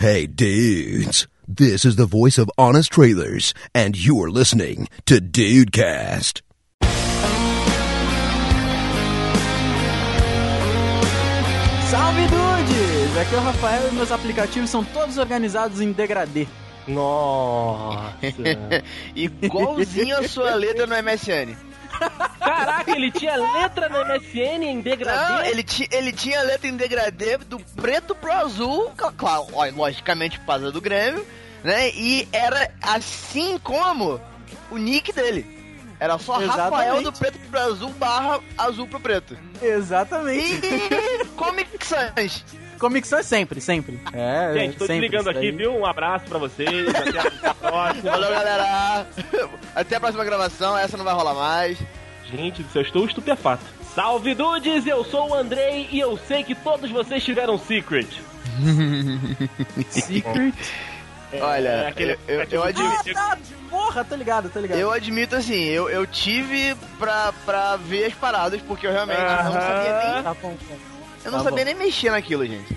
Hey, dudes. This is the voice of Honest Trailers, and you're listening to Dudecast. Salve dudes! Aqui é o Rafael e meus aplicativos são todos organizados em degradê. Nossa. Igualzinho a sua letra no MSN. Caraca, ele tinha letra no MSN em degradê? Não, ele, ti, ele tinha letra em degradê do preto pro azul, cl- claro, ó, logicamente por causa do Grêmio, né? E era assim como o nick dele. Era só Rafael Exatamente. do preto pro azul barra azul pro preto. Exatamente. E Comic Sans. Comic Sans sempre, sempre. É, Gente, tô sempre desligando aqui, viu? Um abraço pra vocês. Até a próxima. Valeu, galera. Até a próxima gravação, essa não vai rolar mais. Gente do céu, eu estou estupefato. Salve dudes, eu sou o Andrei e eu sei que todos vocês tiveram Secret. Secret. Olha, É aquele eu, eu, eu admito. Ah, tá, porra, tô ligado, tô ligado. Eu admito assim, eu, eu tive pra, pra ver as paradas, porque eu realmente não Aham. sabia nem. Tá bom, tá. Eu não Tá sabia nem mexer naquilo, gente.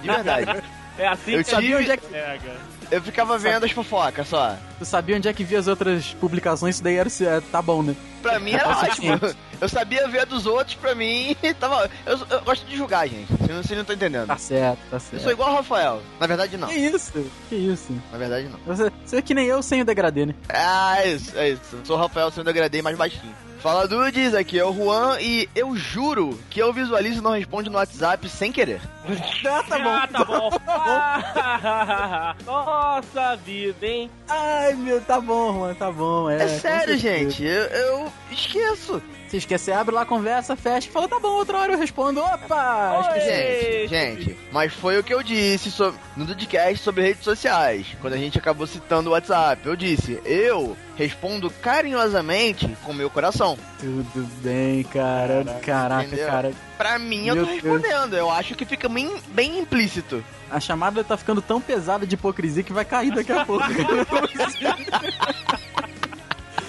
De verdade. É assim Eu que Sabia onde é que, pega. Eu ficava vendo as fofocas só. tu sabia onde é que via as outras publicações, isso daí era, é, tá bom, né? Pra mim era Tá ótimo. Eu sabia ver a dos outros, pra mim tava. Eu, eu gosto de julgar, gente. Vocês não, estão entendendo. Tá certo, tá Eu certo. sou igual o Rafael. Na verdade, não. Que isso? Que isso? Na verdade, não. Você, você é que nem eu sem o degradê, né? Ah, é isso, é isso. Eu sou o Rafael, sendo degradei mais baixinho. Fala Dudes, aqui é o Juan e eu juro que eu visualizo e não responde no WhatsApp sem querer. Ah, tá bom. Ah, tá bom. Ah, Nossa vida, hein? Ai, meu, tá bom, Juan, tá bom. É, É, sério, gente. Eu, eu esqueço. Se esquecer, abre lá, conversa, fecha e fala, tá bom, outra hora eu respondo. Opa! Oi. Gente, gente, mas foi o que eu disse so- no podcast sobre redes sociais, quando a gente acabou citando o WhatsApp. Eu disse, eu respondo carinhosamente com meu coração. Tudo bem, cara. Caraca, entendeu? cara. Pra mim, eu Meu tô Deus. respondendo. Eu acho que fica bem, bem implícito. A chamada tá ficando tão pesada de hipocrisia que vai cair daqui a pouco.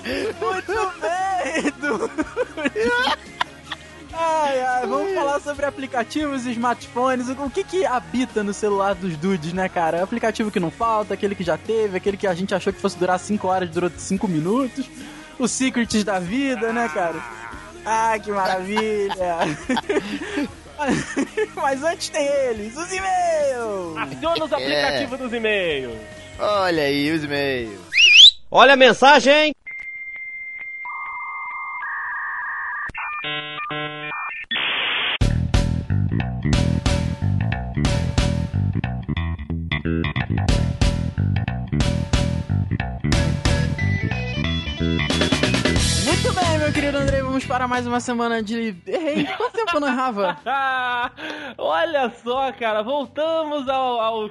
Muito bem, Edu. Ai, ai, vamos falar sobre aplicativos e smartphones. O que que habita no celular dos dudes, né, cara? Aplicativo que não falta, aquele que já teve, aquele que a gente achou que fosse durar 5 horas, durou 5 minutos. Os secrets da vida, né, cara? Ah, que maravilha! Mas antes tem eles, os e-mails! Aciona os aplicativos dos e-mails. Olha aí os e-mails. Olha a mensagem! Muito bem, meu querido Andrei, vamos para mais uma semana de. Errei! Quanto tempo eu não errava? Olha só, cara, voltamos ao, ao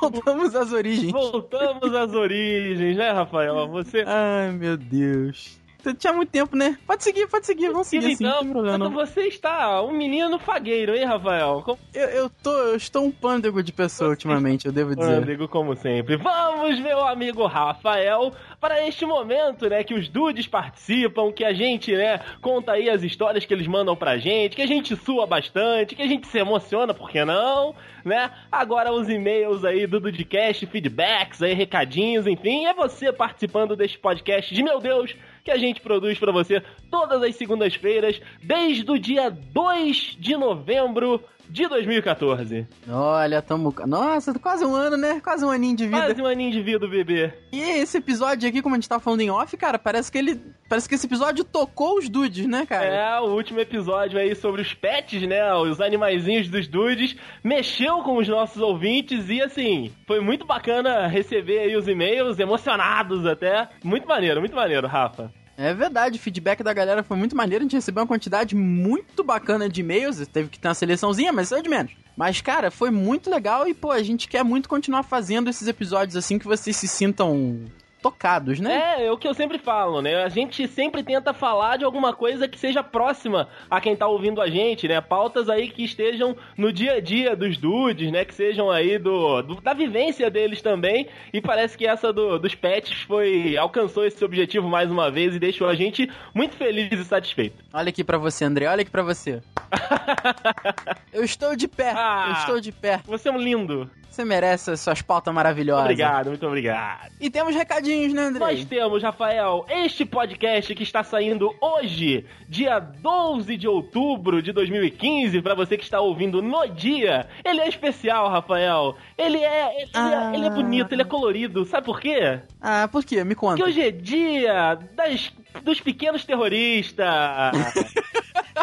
Voltamos às origens. voltamos às origens, né, Rafael? Você Ai, meu Deus. Tinha muito tempo, né? Pode seguir, pode seguir, vamos seguir assim, não tem não. você está um menino fagueiro, hein, Rafael? Com Eu, eu tô, eu estou um pândego de pessoa ultimamente, eu devo dizer. Amigo, como sempre. Vamos, meu amigo Rafael, para este momento, né, que os dudes participam, que a gente, né, conta aí as histórias que eles mandam pra gente, que a gente sua bastante, que a gente se emociona, por que não, né? Agora os e-mails aí do Dudcast, feedbacks aí, recadinhos, enfim, é você participando deste podcast de meu Deus, que a gente produz pra você todas as segundas-feiras, desde o dia 2 de novembro de 2014. Olha, tamo. Nossa, quase um ano, né? Quase um aninho de vida. Quase um aninho de vida, bebê. E esse episódio aqui, como a gente tá falando em off, cara, parece que ele. Parece que esse episódio tocou os dudes, né, cara? É, o último episódio aí sobre os pets, né? Os animaizinhos dos dudes. Mexeu com os nossos ouvintes e, assim, foi muito bacana receber aí os e-mails, emocionados até. Muito maneiro, muito maneiro, Rafa. É verdade, o feedback da galera foi muito maneiro. A gente recebeu uma quantidade muito bacana de e-mails. Teve que ter uma seleçãozinha, mas é de menos. Mas, cara, foi muito legal e, pô, a gente quer muito continuar fazendo esses episódios assim que vocês se sintam tocados, né? É, é o que eu sempre falo, né? A gente sempre tenta falar de alguma coisa que seja próxima a quem tá ouvindo a gente, né? Pautas aí que estejam no dia a dia dos dudes, né? Que sejam aí do, do- da vivência deles também. E parece que essa do- dos pets foi alcançou esse objetivo mais uma vez e deixou a gente muito feliz e satisfeito. Olha aqui pra você, André, olha aqui pra você. Eu estou de pé, Ah. eu estou de pé. Você é um lindo. Você merece as suas pautas maravilhosas. Obrigado, muito obrigado. E temos recadinhos, né, André? Nós temos, Rafael, este podcast que está saindo hoje, dia 12 de outubro de 2015, pra você que está ouvindo no dia. Ele é especial, Rafael. Ele é, ele, Ah. é, ele é bonito, ele é colorido. Sabe por quê? Ah, por quê? Me conta. Porque hoje é dia das, dos pequenos terroristas.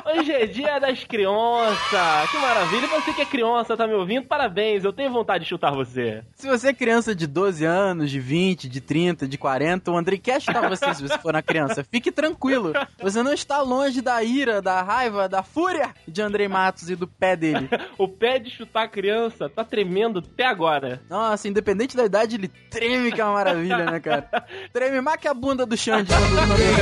Hoje é dia das crianças. Que maravilha. E você que é criança, tá me ouvindo? Parabéns, eu tenho vontade de chutar você. Se você é criança de 12 anos, de 20, de 30, de 40, o Andrei quer chutar você se você for uma criança. Fique tranquilo. Você não está longe da ira, da raiva, da fúria de Andrei Matos e do pé dele. O pé de chutar a criança tá tremendo até agora. Nossa, independente da idade, ele treme que é uma maravilha, né, cara? Treme mais que a bunda do Xande quando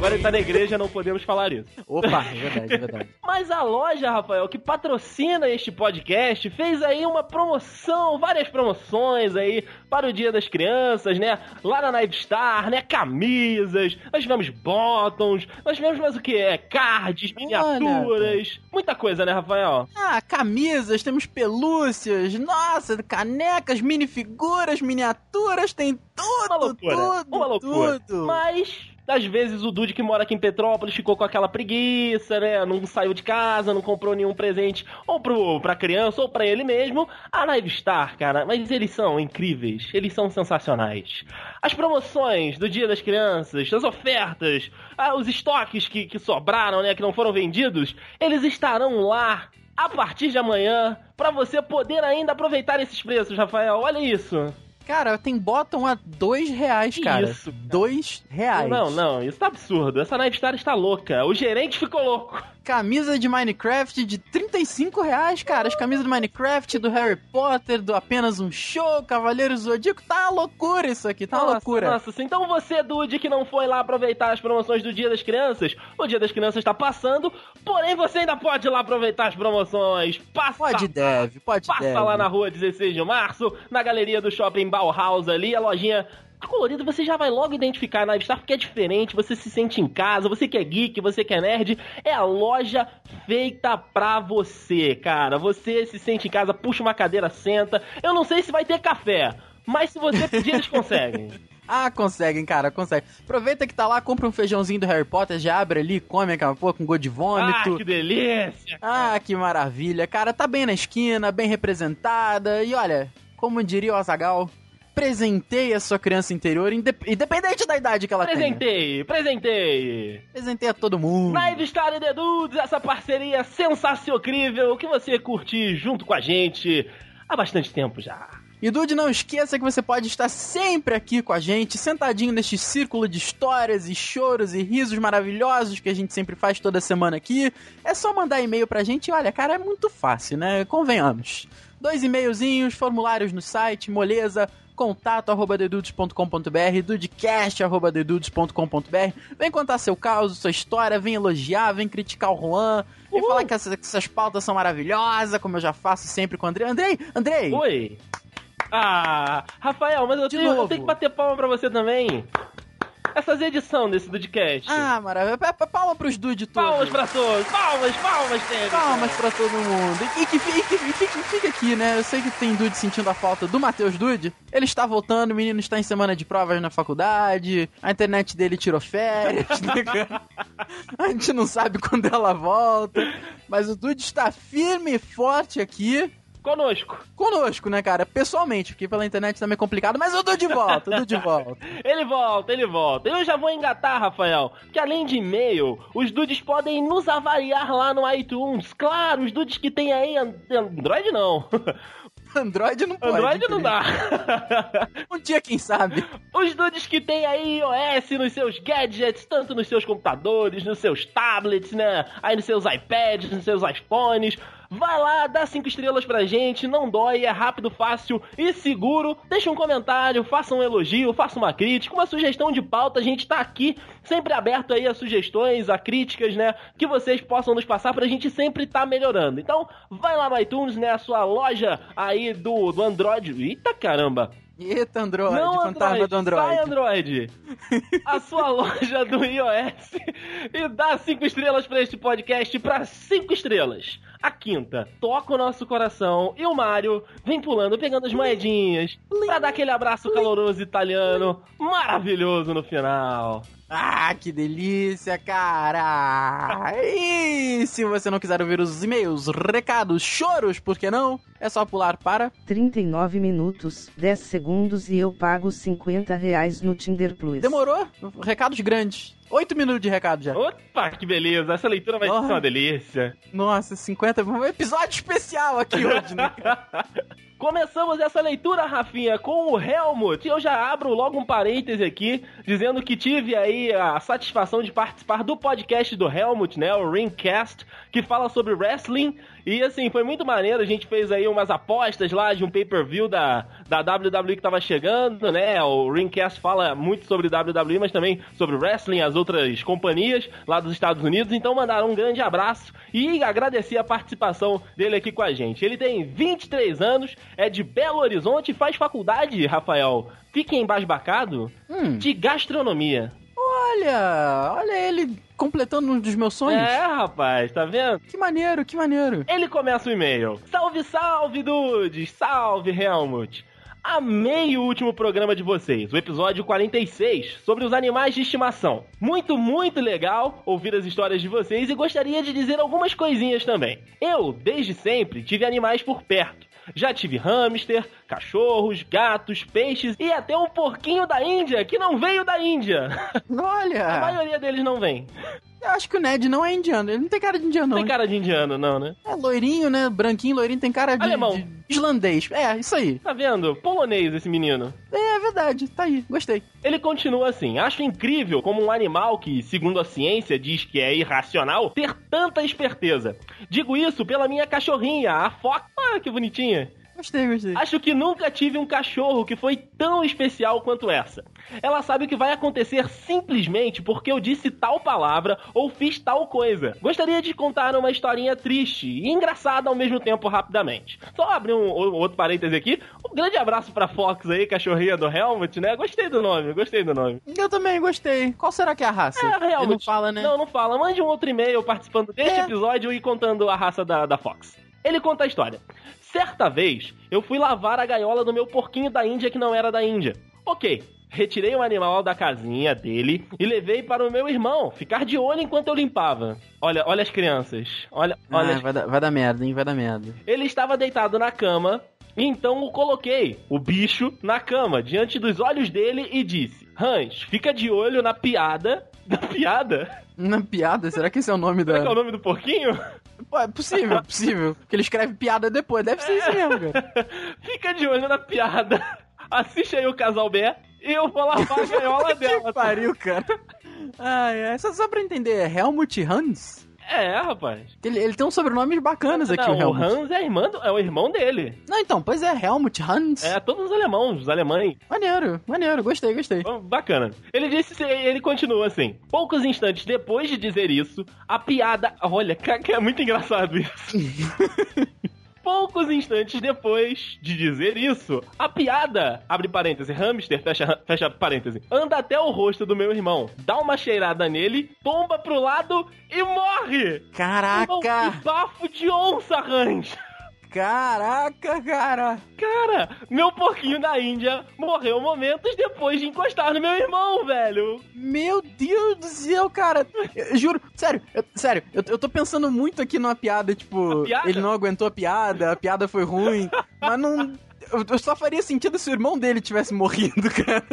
Agora ele tá na igreja, não podemos falar isso. Opa, é verdade, é verdade. Mas a loja, Rafael, que patrocina este podcast, fez aí uma promoção, várias promoções aí para o Dia das Crianças, né? Lá na Night Star, né? Camisas, nós tivemos bottoms, nós tivemos mais o que? É, cards, miniaturas, muita coisa, né, Rafael? Ah, camisas, temos pelúcias, nossa, canecas, minifiguras, miniaturas, tem tudo, Uma loucura, tudo, uma loucura. tudo. Mas, às vezes, o Dude que mora aqui em Petrópolis ficou com aquela preguiça, né? Não saiu de casa, não comprou nenhum presente, ou pro, pra criança, ou pra ele mesmo. A Live Star, cara, mas eles são incríveis, eles são sensacionais. As promoções do Dia das Crianças, as ofertas, ah, os estoques que, que sobraram, né? Que não foram vendidos, eles estarão lá. A partir de amanhã, pra você poder ainda aproveitar esses preços, Rafael. Olha isso. Cara, tem bottom a dois reais, cara. isso, cara? Dois reais. Não, não, isso tá absurdo. Essa Night Star está louca. O gerente ficou louco. Camisa de Minecraft de 35 reais, cara. As camisas do Minecraft, do Harry Potter, do Apenas um Show, Cavaleiros do Zodíaco. Tá uma loucura isso aqui, tá uma Nossa, loucura. Nossa, então você, Dude, que não foi lá aproveitar as promoções do Dia das Crianças, o Dia das Crianças está passando, porém você ainda pode ir lá aproveitar as promoções. Passa, Pode deve, pode passa deve. lá na rua 16 de março, na galeria do shopping Bauhaus ali, a lojinha colorida, você já vai logo identificar a Nave Star porque é diferente, você se sente em casa, você que é geek, você que é nerd, é a loja feita pra você, cara. Você se sente em casa, puxa uma cadeira, senta. Eu não sei se vai ter café, mas se você pedir, eles conseguem. Ah, conseguem, cara, conseguem. Aproveita que tá lá, compra um feijãozinho do Harry Potter, já abre ali, come aquela porra com gosto de Ah, vômito. que delícia! Ah, que maravilha. Cara, tá bem na esquina, bem representada. E olha, como diria o Azagal, presenteie a sua criança interior, indep- independente da idade que ela tenha. Presentei, presentei. Presentei a todo mundo. Live Star e The Dudes, essa parceria sensacional que você curte junto com a gente há bastante tempo já. E Dude, não esqueça que você pode estar sempre aqui com a gente, sentadinho neste círculo de histórias e choros e risos maravilhosos que a gente sempre faz toda semana aqui. É só mandar e-mail pra gente e olha, cara, é muito fácil, né? Convenhamos. Dois e-mailzinhos, formulários no site, moleza, contato arroba dedudes.com.br, dudecast arroba dedudes.com.br. Vem contar seu caos, sua história, vem elogiar, vem criticar o Juan, vem falar que essas, que essas pautas são maravilhosas, como eu já faço sempre com o Andrei. Andrei, Andrei! Oi. Ah, Rafael, mas eu, tenho, eu tenho que bater palma pra você também. Essas edição desse Dudcast. Ah, maravilha. Pa- pa- Palma pros dude todos. palmas pra todos, palmas, palmas, Tênis. Palmas pra todo mundo. E que, fi- e que, fica, aqui, né? Eu sei que tem Dude sentindo a falta do Matheus Dude. Ele está voltando, o menino está em semana de provas na faculdade. A internet dele tirou férias, né? A gente não sabe quando ela volta. Mas o Dude está firme e forte aqui. Conosco. Conosco, né, cara? Pessoalmente, porque pela internet também é complicado, mas o Dude volta, o Dude volta. Ele volta, ele volta. Eu já vou engatar, Rafael, que além de e-mail, os dudes podem nos avaliar lá no iTunes. Claro, os dudes que tem aí an- Android não. Android não pode. Android não dá. Um dia, quem sabe? Os dudes que tem aí iOS nos seus gadgets, tanto nos seus computadores, nos seus tablets, né? Aí nos seus iPads, nos seus iPhones. Vai lá, dá cinco estrelas pra gente, não dói, é rápido, fácil e seguro. Deixa um comentário, faça um elogio, faça uma crítica, uma sugestão de pauta. A gente tá aqui sempre aberto aí a sugestões, a críticas, né? Que vocês possam nos passar pra gente sempre tá melhorando. Então, vai lá no iTunes, né? A sua loja aí do, do Android. Eita caramba! Eita, Android, Não, fantasma do Android. Sai, Android! A sua loja do iOS e dá cinco estrelas pra este podcast pra cinco estrelas. A quinta, toca o nosso coração e o Mário vem pulando, pegando as moedinhas pra dar aquele abraço caloroso italiano maravilhoso no final. Ah, que delícia, cara! E se você não quiser ouvir os e-mails, recados, choros, por que não? É só pular para 39 minutos, 10 segundos e eu pago 50 reais no Tinder Plus. Demorou? Recados grandes. Oito minutos de recado já. Opa, que beleza! Essa leitura vai ser uma delícia. Nossa, 50. Um episódio especial aqui hoje, né? Começamos essa leitura, Rafinha, com o Helmut. Eu já abro logo um parêntese aqui, dizendo que tive aí a satisfação de participar do podcast do Helmut, né? O Ringcast, que fala sobre wrestling. E assim, foi muito maneiro. A gente fez aí umas apostas lá de um pay-per-view da, da WWE que tava chegando, né? O Ringcast fala muito sobre WWE, mas também sobre wrestling, as outras companhias lá dos Estados Unidos. Então mandaram um grande abraço e agradecer a participação dele aqui com a gente. Ele tem 23 anos, é de Belo Horizonte e faz faculdade, Rafael. Fique embasbacado Hum. de gastronomia. Olha, olha ele completando um dos meus sonhos. É, rapaz, tá vendo? Que maneiro, que maneiro. Ele começa o e-mail. Salve, salve, dudes! Salve, Helmut! Amei o último programa de vocês, o episódio 46, sobre os animais de estimação. Muito, muito legal ouvir as histórias de vocês e gostaria de dizer algumas coisinhas também. Eu, desde sempre, tive animais por perto. Já tive hamster, cachorros, gatos, peixes e até um porquinho da Índia que não veio da Índia. A Olha, maioria deles não vem. eu acho que o Ned não é indiano. Ele não tem cara de indiano, não. Tem cara de indiano, não, né? É loirinho, né? Branquinho, loirinho, tem cara de, Alemão. de islandês. É, isso aí. Tá vendo? Polonês esse menino. É, é verdade, tá aí, gostei. Ele continua assim: Acho incrível como um animal que, segundo a ciência, diz que é irracional, ter tanta esperteza. Digo isso pela minha cachorrinha, a Fox. Ah, que bonitinha. Gostei, gostei. Acho que nunca tive um cachorro que foi tão especial quanto essa. Ela sabe o que vai acontecer simplesmente porque eu disse tal palavra ou fiz tal coisa. Gostaria de contar uma historinha triste e engraçada ao mesmo tempo rapidamente. Só abrir um, um outro parêntese aqui. Um grande abraço pra Fox aí, cachorrinha do Helmut, né? Gostei do nome, gostei do nome. Eu também gostei. Qual será que é a raça? É, Ele Helmut. não fala, né? Não, não fala. Mande um outro e-mail participando deste É. episódio e contando a raça da, da Fox. Ele conta a história. Certa vez, eu fui lavar a gaiola do meu porquinho da Índia que não era da Índia. Ok, retirei o animal da casinha dele e levei para o meu irmão ficar de olho enquanto eu limpava. Olha, olha as crianças. Olha, olha Ah, as vai, dar, vai dar merda, hein? Vai dar merda. ele estava deitado na cama, e então o coloquei, o bicho, na cama, diante dos olhos dele e disse: Hans, fica de olho na piada. Na piada? Na piada? Será que esse é o nome Será que é da. o nome do porquinho? É possível, é possível. Porque ele escreve piada depois. Deve ser isso mesmo, cara. fica de olho na piada. Assiste aí o Casal Bé e eu vou lavar a gaiola dela. que pariu, cara. Ah, é. Só, só pra entender, é Helmut Hans? É, rapaz. Ele, ele tem uns sobrenomes bacanas aqui, Não, o o Helmut. Hans é, irmão, do- é o irmão dele. Não, então, pois é, Helmut Hans. É, todos os alemãos, os alemães. Maneiro, maneiro, gostei, gostei. Bacana. Ele disse, ele continua assim. Poucos instantes depois de dizer isso, a piada. Olha, é muito engraçado isso. Poucos instantes depois de dizer isso, a piada, abre parêntese, hamster, fecha, fecha parêntese, anda até o rosto do meu irmão, dá uma cheirada nele, tomba pro lado e morre! Caraca! que bafo de onça, Hans! Caraca, cara! Cara, meu porquinho da Índia morreu momentos depois de encostar no meu irmão, velho. Meu Deus do céu, cara! Eu, juro, sério, eu- sério, eu, eu tô pensando muito aqui numa piada, tipo, piada? ele não aguentou a piada, a piada foi ruim, mas não. Eu, só faria sentido se o irmão dele tivesse morrido, cara.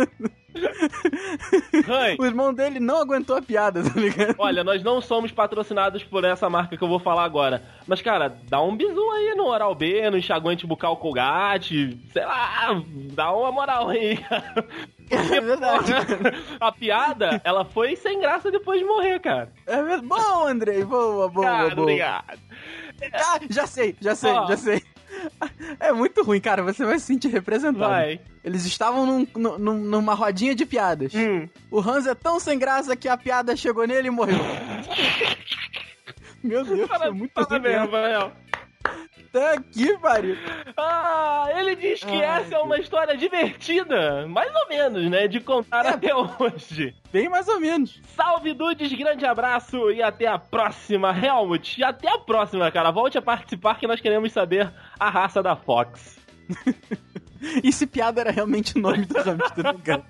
O irmão dele não aguentou a piada, tá ligado? olha, nós não somos patrocinados por essa marca que eu vou falar agora. Mas, cara, dá um bisu aí no Oral B, no enxaguante bucal Colgate, sei lá, dá uma moral aí, cara. É verdade. A piada, ela foi sem graça depois de morrer, cara. É verdade. Bom, Andrei, boa, boa, Cara, boa. obrigado. Ah, já sei, já sei, Ó. já sei. É muito ruim, cara. Você vai se sentir representado. Vai. Eles estavam num- num- numa rodinha de piadas. Hum. O Hans é tão sem graça que a piada chegou nele e morreu. Meu Deus, é muito ruim. Parabéns, mesmo. Rafael. Puta que pariu. Ah, ele diz que Ai, essa é uma história divertida, mais ou menos, né? De contar É. até hoje. Bem mais ou menos. Salve, Dudes, grande abraço e até a próxima, Helmut. E até a próxima, cara. Volte a participar que nós queremos saber a raça da Fox. E se piada era realmente o nome do hamster, né, cara?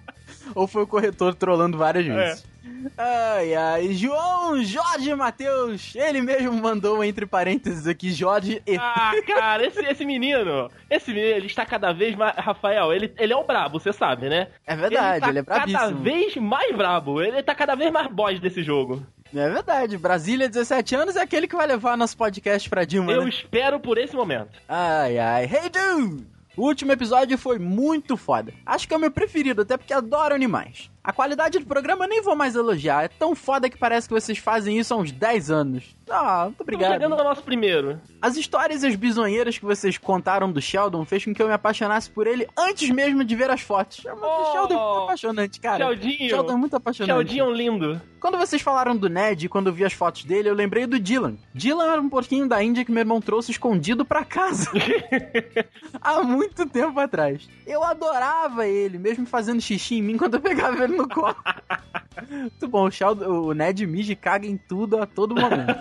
Ou foi o corretor trolando várias vezes. Ai, ai. João Jorge Matheus, ele mesmo mandou entre parênteses aqui, Jorge e. Ah, cara, esse, esse menino, esse menino, ele está cada vez mais. Rafael, ele, ele é o brabo, você sabe, né? É verdade, tá ele, é cada brabíssimo. vez mais brabo. Ele tá cada vez mais boss desse jogo. É verdade. Brasília, 17 anos, é aquele que vai levar nosso podcast pra Dilma, Eu né? espero por esse momento. Ai, ai. Hey, dude! O último episódio foi muito foda. Acho que é o meu preferido, até porque adoro animais. A qualidade do programa eu nem vou mais elogiar. É tão foda que parece que vocês fazem isso há uns 10 anos. Ah, muito Estamos obrigado. chegando no nosso primeiro. As histórias e as bisonheiras que vocês contaram do Sheldon fez com que eu me apaixonasse por ele antes mesmo de ver as fotos. É Oh, o Sheldon é muito apaixonante, cara. Sheldinho. Sheldon é muito apaixonante. Sheldon lindo. Quando vocês falaram do Ned e quando eu vi as fotos dele, eu lembrei do Dylan. Dylan era um porquinho da Índia que meu irmão trouxe escondido pra casa. Há muito tempo atrás. Eu adorava ele, mesmo fazendo xixi em mim quando eu pegava ele no colo. muito bom, o, Sheldon, o Ned mija caga em tudo a todo momento.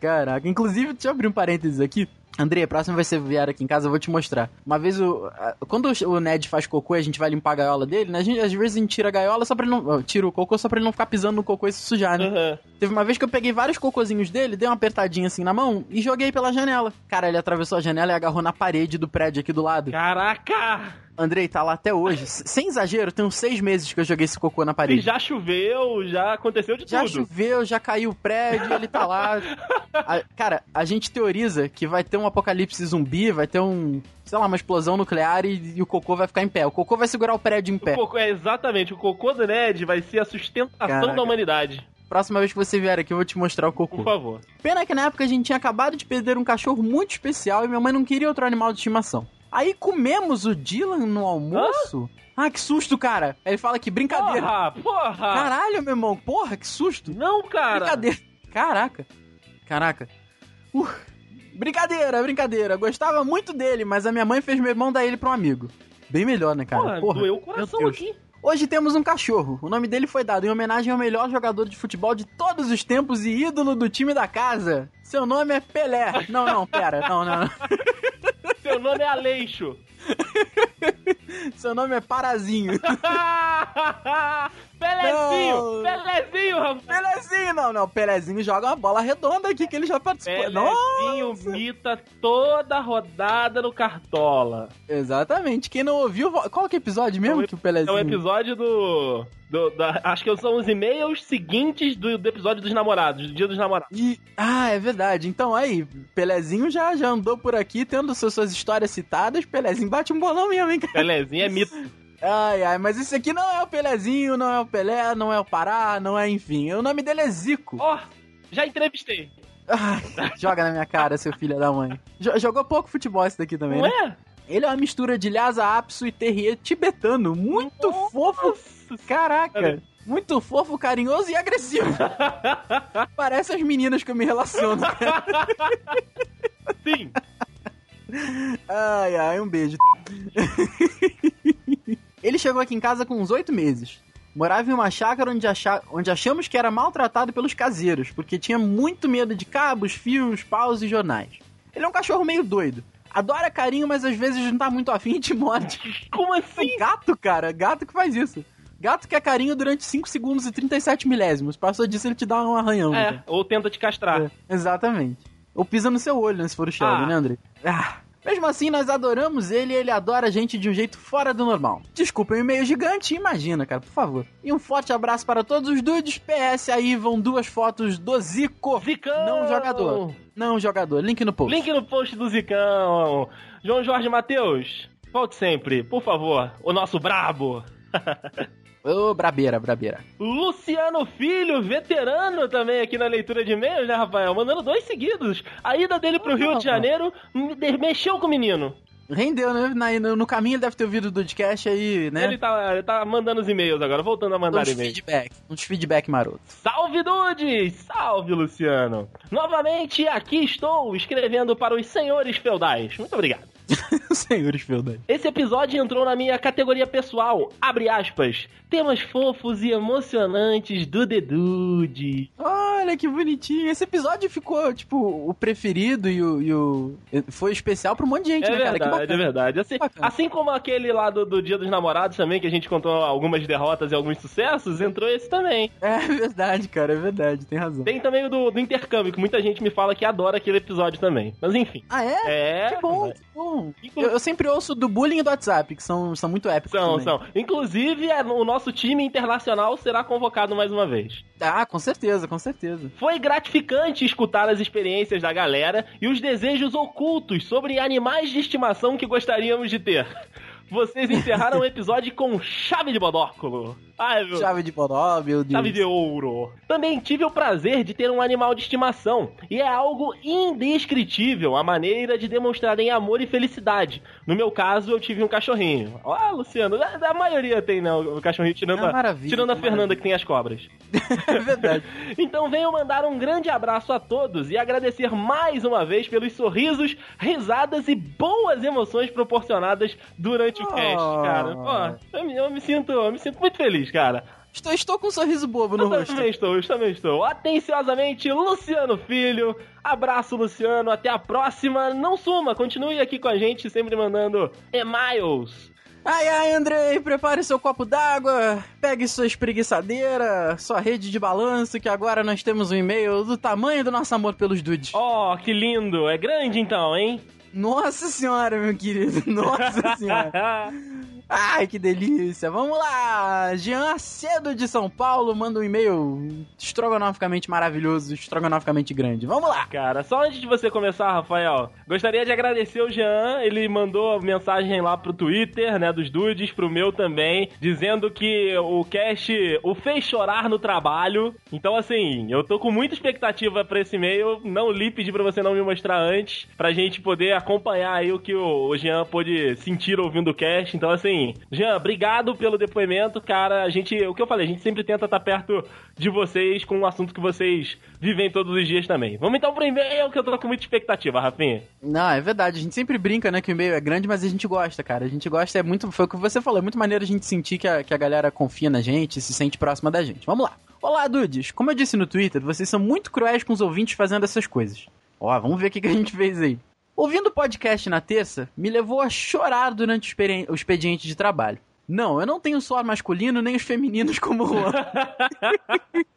Caraca, inclusive, deixa eu abrir um parênteses aqui. André, vez que você vier aqui em casa, eu vou te mostrar. Uma vez, o, a- quando o- Ned faz cocô e a gente vai limpar a gaiola dele, né? Gente, às vezes a gente tira a gaiola só pra ele não. Tira o cocô só pra ele não ficar pisando no cocô e se sujar, né? Aham. Teve uma vez que eu peguei vários cocôzinhos dele, dei uma apertadinha assim na mão e joguei pela janela. Cara, ele atravessou a janela e agarrou na parede do prédio aqui do lado. Caraca! Andrei, tá lá até hoje. Sem exagero, tem uns seis meses que eu joguei esse cocô na E parede. já choveu, já aconteceu de Já tudo. choveu, já caiu o prédio, ele tá lá. A- cara, a gente teoriza que vai ter um apocalipse zumbi, vai ter um, sei lá, uma explosão nuclear e, e o cocô vai ficar em pé. O cocô vai segurar o prédio em O pé. cocô, é exatamente, o cocô do Ned vai ser a sustentação Caraca. da humanidade. Próxima vez que você vier aqui, eu vou te mostrar o Por cocô. favor. Pena que na época a gente tinha acabado de perder um cachorro muito especial e minha mãe não queria outro animal de estimação. Aí comemos o Dylan no almoço. Ah, que susto, cara. Aí ele fala que brincadeira. Porra, porra! Caralho, meu irmão, porra, que susto. Não, cara! Brincadeira. Caraca. Caraca. Uh, brincadeira, brincadeira. Gostava muito dele, mas a minha mãe fez meu irmão dar ele pra um amigo. Bem melhor, né, cara? Porra, doeu o coração aqui. Hoje temos um cachorro. O nome dele foi dado em homenagem ao melhor jogador de futebol de todos os tempos e ídolo do time da casa. Seu nome é Pelé. Não, não, pera. Não, não, não. Seu nome é Aleixo. Seu nome é Parazinho. Pelezinho! Não. Pelezinho, rapaz! Pelezinho, não, não. Pelezinho joga uma bola redonda aqui que ele já participou. Pelezinho Nossa. mita toda rodada no Cartola. Exatamente. Quem não ouviu, qual que é o episódio mesmo É o- que o É Pelezinho... o episódio do. do- da- acho que são os e-mails seguintes do, do episódio dos namorados, do dia dos namorados. E, ah, é verdade. Então aí, Pelezinho já, já andou por aqui tendo suas, suas histórias citadas. Pelezinho bate um bolão mesmo, hein, cara? Pelezinho é mito. Ai, ai, mas esse aqui não é o Pelezinho, não é o Pelé, não é o Pará, não é enfim. O nome dele é Zico. Ó, já entrevistei. Ai, joga na minha cara, seu filho da mãe. Jo- jogou pouco futebol esse daqui também, Não né? é? Ele é uma mistura de Lhasa Apso e Terrier tibetano. Muito fofo. Caraca. Muito fofo, carinhoso e agressivo. Parece as meninas que eu me relaciono. Sim. Ai, ai, um beijo. Ele chegou aqui em casa com uns oito meses. Morava em uma chácara onde, acha- onde achamos que era maltratado pelos caseiros, porque tinha muito medo de cabos, fios, paus e jornais. Ele é um cachorro meio doido. Adora carinho, mas às vezes não tá muito afim e te morde. Como assim? Gato, cara, gato que faz isso. Gato quer carinho durante 5 segundos e 37 milésimos. Passou disso, ele te dá um arranhão. É, ou tenta te castrar. É, exatamente. Ou pisa no seu olho, né, se for o Sheldon, Ah. né, André? Ah. Mesmo assim, nós adoramos ele e ele adora a gente de um jeito fora do normal. Desculpa, um e-mail gigante, imagina, cara, por favor. E um forte abraço para todos os dudes. PS, aí vão duas fotos do Zico. Zicão! Não jogador. Não jogador. Link no post. Link no post do Zicão. João Jorge Matheus, volte sempre, por favor. O nosso brabo. Ô, brabeira, brabeira. Luciano Filho, veterano também aqui na leitura de e-mails, né, Rafael? Mandando dois seguidos. A ida dele pro Rio de Janeiro me- mexeu com o menino. Rendeu, né? Na- no, caminho ele deve ter ouvido o Dudcast aí, né? Ele tá, ele tá mandando os e-mails agora, voltando a mandar e-mails. feedback, uns feedback maroto. Salve Dudes! Salve Luciano! Novamente aqui estou escrevendo para os senhores feudais. Muito obrigado. Senhores feudais. Esse episódio entrou na minha categoria pessoal, abre aspas, temas fofos e emocionantes do The Dude. Olha que bonitinho. Esse episódio ficou, tipo, o preferido e o. e o- Foi especial pra um monte de gente, É né, cara? Que verdade, é bacana. verdade. Assim, Bacana. assim como aquele lá do, do Dia dos Namorados também, que a gente contou algumas derrotas e alguns sucessos, entrou esse também. É verdade, cara, é verdade, tem razão. Tem também o do, do intercâmbio, que muita gente me fala que adora aquele episódio também. Mas enfim. Ah, é? É. Que bom, que bom. Eu, eu sempre ouço do bullying e do WhatsApp, que são, são muito épicos. São, também. são. Inclusive, o nosso time internacional será convocado mais uma vez. Ah, com certeza, com certeza. Foi gratificante escutar as experiências da galera e os desejos ocultos sobre animais de estimação que gostaríamos de ter. Vocês encerraram o episódio com chave de bodóculo. Ai, meu Chave de bodó, meu Deus. Chave de ouro. Também tive o prazer de ter um animal de estimação. E é algo indescritível a maneira de demonstrarem amor e felicidade. No meu caso, eu tive um cachorrinho. Ó, Luciano, a, a maioria tem, né? O cachorrinho tirando, É a, tirando a Fernanda maravilha. que tem as cobras. é verdade. Então venho mandar um grande abraço a todos e agradecer mais uma vez pelos sorrisos, risadas e boas emoções proporcionadas durante Oh. cara. Pô, eu me, eu me sinto, eu me sinto muito feliz, cara. Estou, estou com um sorriso bobo no Eu rosto. também estou, eu também estou. Atenciosamente, Luciano Filho. Abraço, Luciano. Até a próxima. Não suma, continue aqui com a gente, sempre mandando e-mails. Ai, ai, Andrei, prepare seu copo d'água, pegue sua espreguiçadeira, sua rede de balanço, que agora nós temos um e-mail do tamanho do nosso amor pelos dudes. Oh, que lindo. É grande então, hein? Nossa senhora, meu querido, nossa senhora. Ai, que delícia. Vamos lá. Jean Acedo de São Paulo manda um e-mail estrogonoficamente maravilhoso, estrogonoficamente grande. Vamos lá. Cara, só antes de você começar, Rafael, gostaria de agradecer o Jean. Ele mandou mensagem lá pro Twitter, né, dos dudes, pro meu também, dizendo que o cast o fez chorar no trabalho. Então, assim, eu tô com muita expectativa pra esse e-mail. Não li, pedi pra você não me mostrar antes, pra gente poder acompanhar aí o que o Jean pôde sentir ouvindo o cast. Então, assim, Jean, obrigado pelo depoimento, cara. A gente, o que eu falei, a gente sempre tenta estar perto de vocês com um assunto que vocês vivem todos os dias também. Vamos então pro e-mail que eu tô com muita expectativa, Rafinha. Não, é verdade. A gente sempre brinca, né, que o e-mail é grande, mas a gente gosta, cara. A gente gosta, é muito. Foi o que você falou, é muito maneiro a gente sentir que a, que a galera confia na gente se sente próxima da gente. Vamos lá. Olá, dudes. Como eu disse no Twitter, vocês são muito cruéis com os ouvintes fazendo essas coisas. Ó, vamos ver o que, que a gente fez aí. Ouvindo o podcast na terça, me levou a chorar durante o expediente de trabalho. Não, eu não tenho suor masculino nem os femininos como o Juan.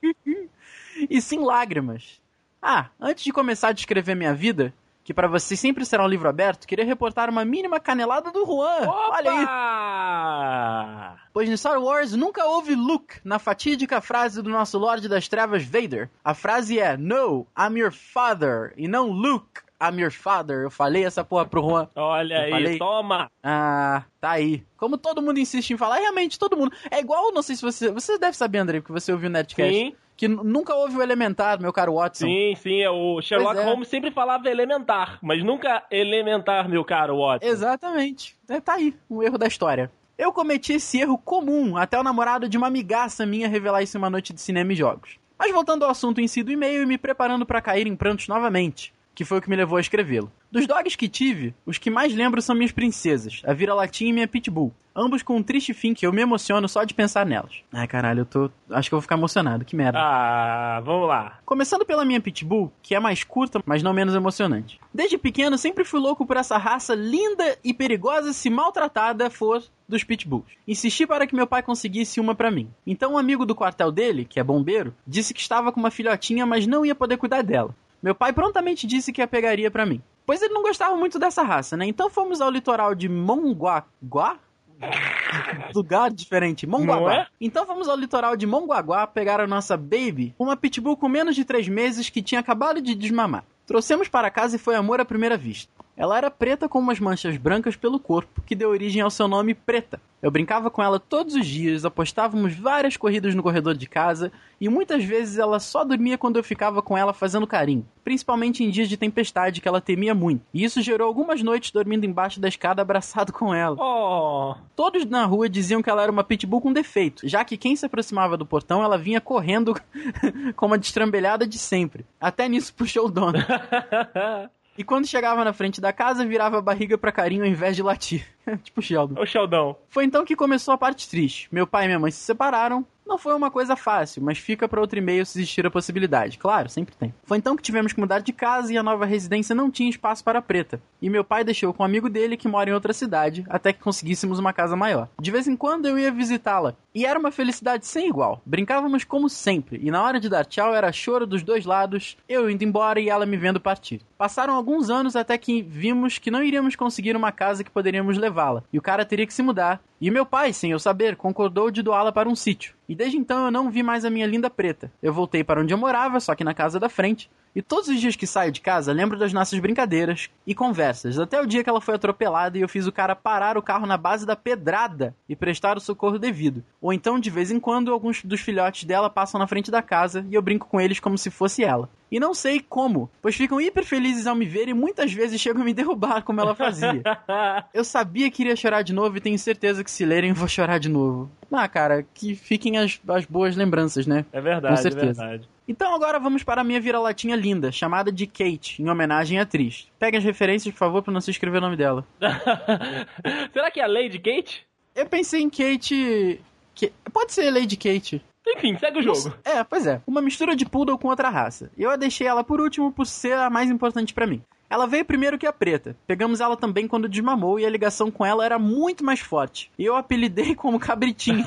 e sim lágrimas. Ah, antes de começar a descrever minha vida, que pra vocês sempre será um livro aberto, queria reportar uma mínima canelada do Juan. Olha aí. aí! Pois no Star Wars nunca houve Luke na fatídica frase do nosso Lorde das Trevas Vader. A frase é No, I'm your father, e não Luke, I'm your father. Eu falei essa porra pro Juan. Olha Eu aí, falei. toma! Ah, tá aí. Como todo mundo insiste em falar, realmente todo mundo. É igual, não sei se você. Você deve saber, André, porque você ouviu o Nerdcast. Sim, Que nunca houve o Elementar, meu caro Watson. sim, sim. é O Sherlock é. Holmes sempre falava elementar, mas nunca elementar, meu caro Watson. Exatamente. É, tá aí, um erro da história. Eu cometi esse erro comum até o namorado de uma amigaça minha revelar isso em uma noite de cinema e jogos. Mas voltando ao assunto em si do e-mail e me preparando pra cair em prantos novamente, que foi o que me levou a escrevê-lo. Dos dogs que tive, os que mais lembro são minhas princesas, a vira-latinha e minha pitbull. Ambos com um triste fim que eu me emociono só de pensar nelas. Ai, caralho, eu tô. Acho que eu vou ficar emocionado, que merda. Ah, vamos lá. Começando pela minha pitbull, que é mais curta, mas não menos emocionante. Desde pequeno, sempre fui louco por essa raça linda e perigosa se maltratada for dos pitbulls. Insisti para que meu pai conseguisse uma pra mim. Então um amigo do quartel dele, que é bombeiro, disse que estava com uma filhotinha, mas não ia poder cuidar dela. Meu pai prontamente disse que a pegaria pra mim. Pois ele não gostava muito dessa raça, né? Então fomos ao litoral de Mongaguá? Lugar diferente, Não Mongaguá. é? Então fomos ao litoral de Mongaguá pegar a nossa baby, uma pitbull com menos de três meses que tinha acabado de desmamar. Trouxemos para casa e foi amor à primeira vista. Ela era preta com umas manchas brancas pelo corpo, que deu origem ao seu nome Preta. Eu brincava com ela todos os dias, apostávamos várias corridas no corredor de casa e muitas vezes ela só dormia quando eu ficava com ela fazendo carinho, principalmente em dias de tempestade que ela temia muito. E isso gerou algumas noites dormindo embaixo da escada abraçado com ela. Oh, Todos na rua diziam que ela era uma pitbull com defeito, já que quem se aproximava do portão ela vinha correndo como a destrambelhada de sempre. Até nisso puxou o dono. E quando chegava na frente da casa, virava a barriga pra carinho ao invés de latir. tipo Sheldon. o Sheldon. Foi então que começou a parte triste. Meu pai e minha mãe se separaram. Não foi uma coisa fácil, mas fica para outro e-mail se existir a possibilidade. Claro, sempre tem. Foi então que tivemos que mudar de casa e a nova residência não tinha espaço para a preta. E meu pai deixou com um amigo dele que mora em outra cidade, até que conseguíssemos uma casa maior. De vez em quando eu ia visitá-la. E era uma felicidade sem igual. Brincávamos como sempre, e na hora de dar tchau era choro dos dois lados, eu indo embora e ela me vendo partir. Passaram alguns anos até que vimos que não iríamos conseguir uma casa que poderíamos levá-la, e o cara teria que se mudar. E meu pai, sem eu saber, concordou de doá-la para um sítio. E desde então eu não vi mais a minha linda preta. Eu voltei para onde eu morava, só que na casa da frente. E todos os dias que saio de casa, lembro das nossas brincadeiras e conversas, até o dia que ela foi atropelada e eu fiz o cara parar o carro na base da pedrada e prestar o socorro devido. Ou então, de vez em quando, alguns dos filhotes dela passam na frente da casa e eu brinco com eles como se fosse ela. E não sei como, pois ficam hiper felizes ao me ver e muitas vezes chegam a me derrubar como ela fazia. Eu sabia que iria chorar de novo e tenho certeza que se lerem vou chorar de novo. Ah, cara, que fiquem as, as boas lembranças, né? É verdade, Com certeza. é verdade. Então agora vamos para a minha vira-latinha linda, chamada de Kate, em homenagem à atriz. Pegue as referências, por favor, para não se escrever o nome dela. Será que é a Lady Kate? Eu pensei em Kate... que- Pode ser Lady Kate. Enfim, segue o jogo. É, pois é. Uma mistura de poodle com outra raça. Eu a deixei ela por último por ser a mais importante pra mim. Ela veio primeiro que a preta. Pegamos ela também quando desmamou e a ligação com ela era muito mais forte. E eu apelidei como cabritinho,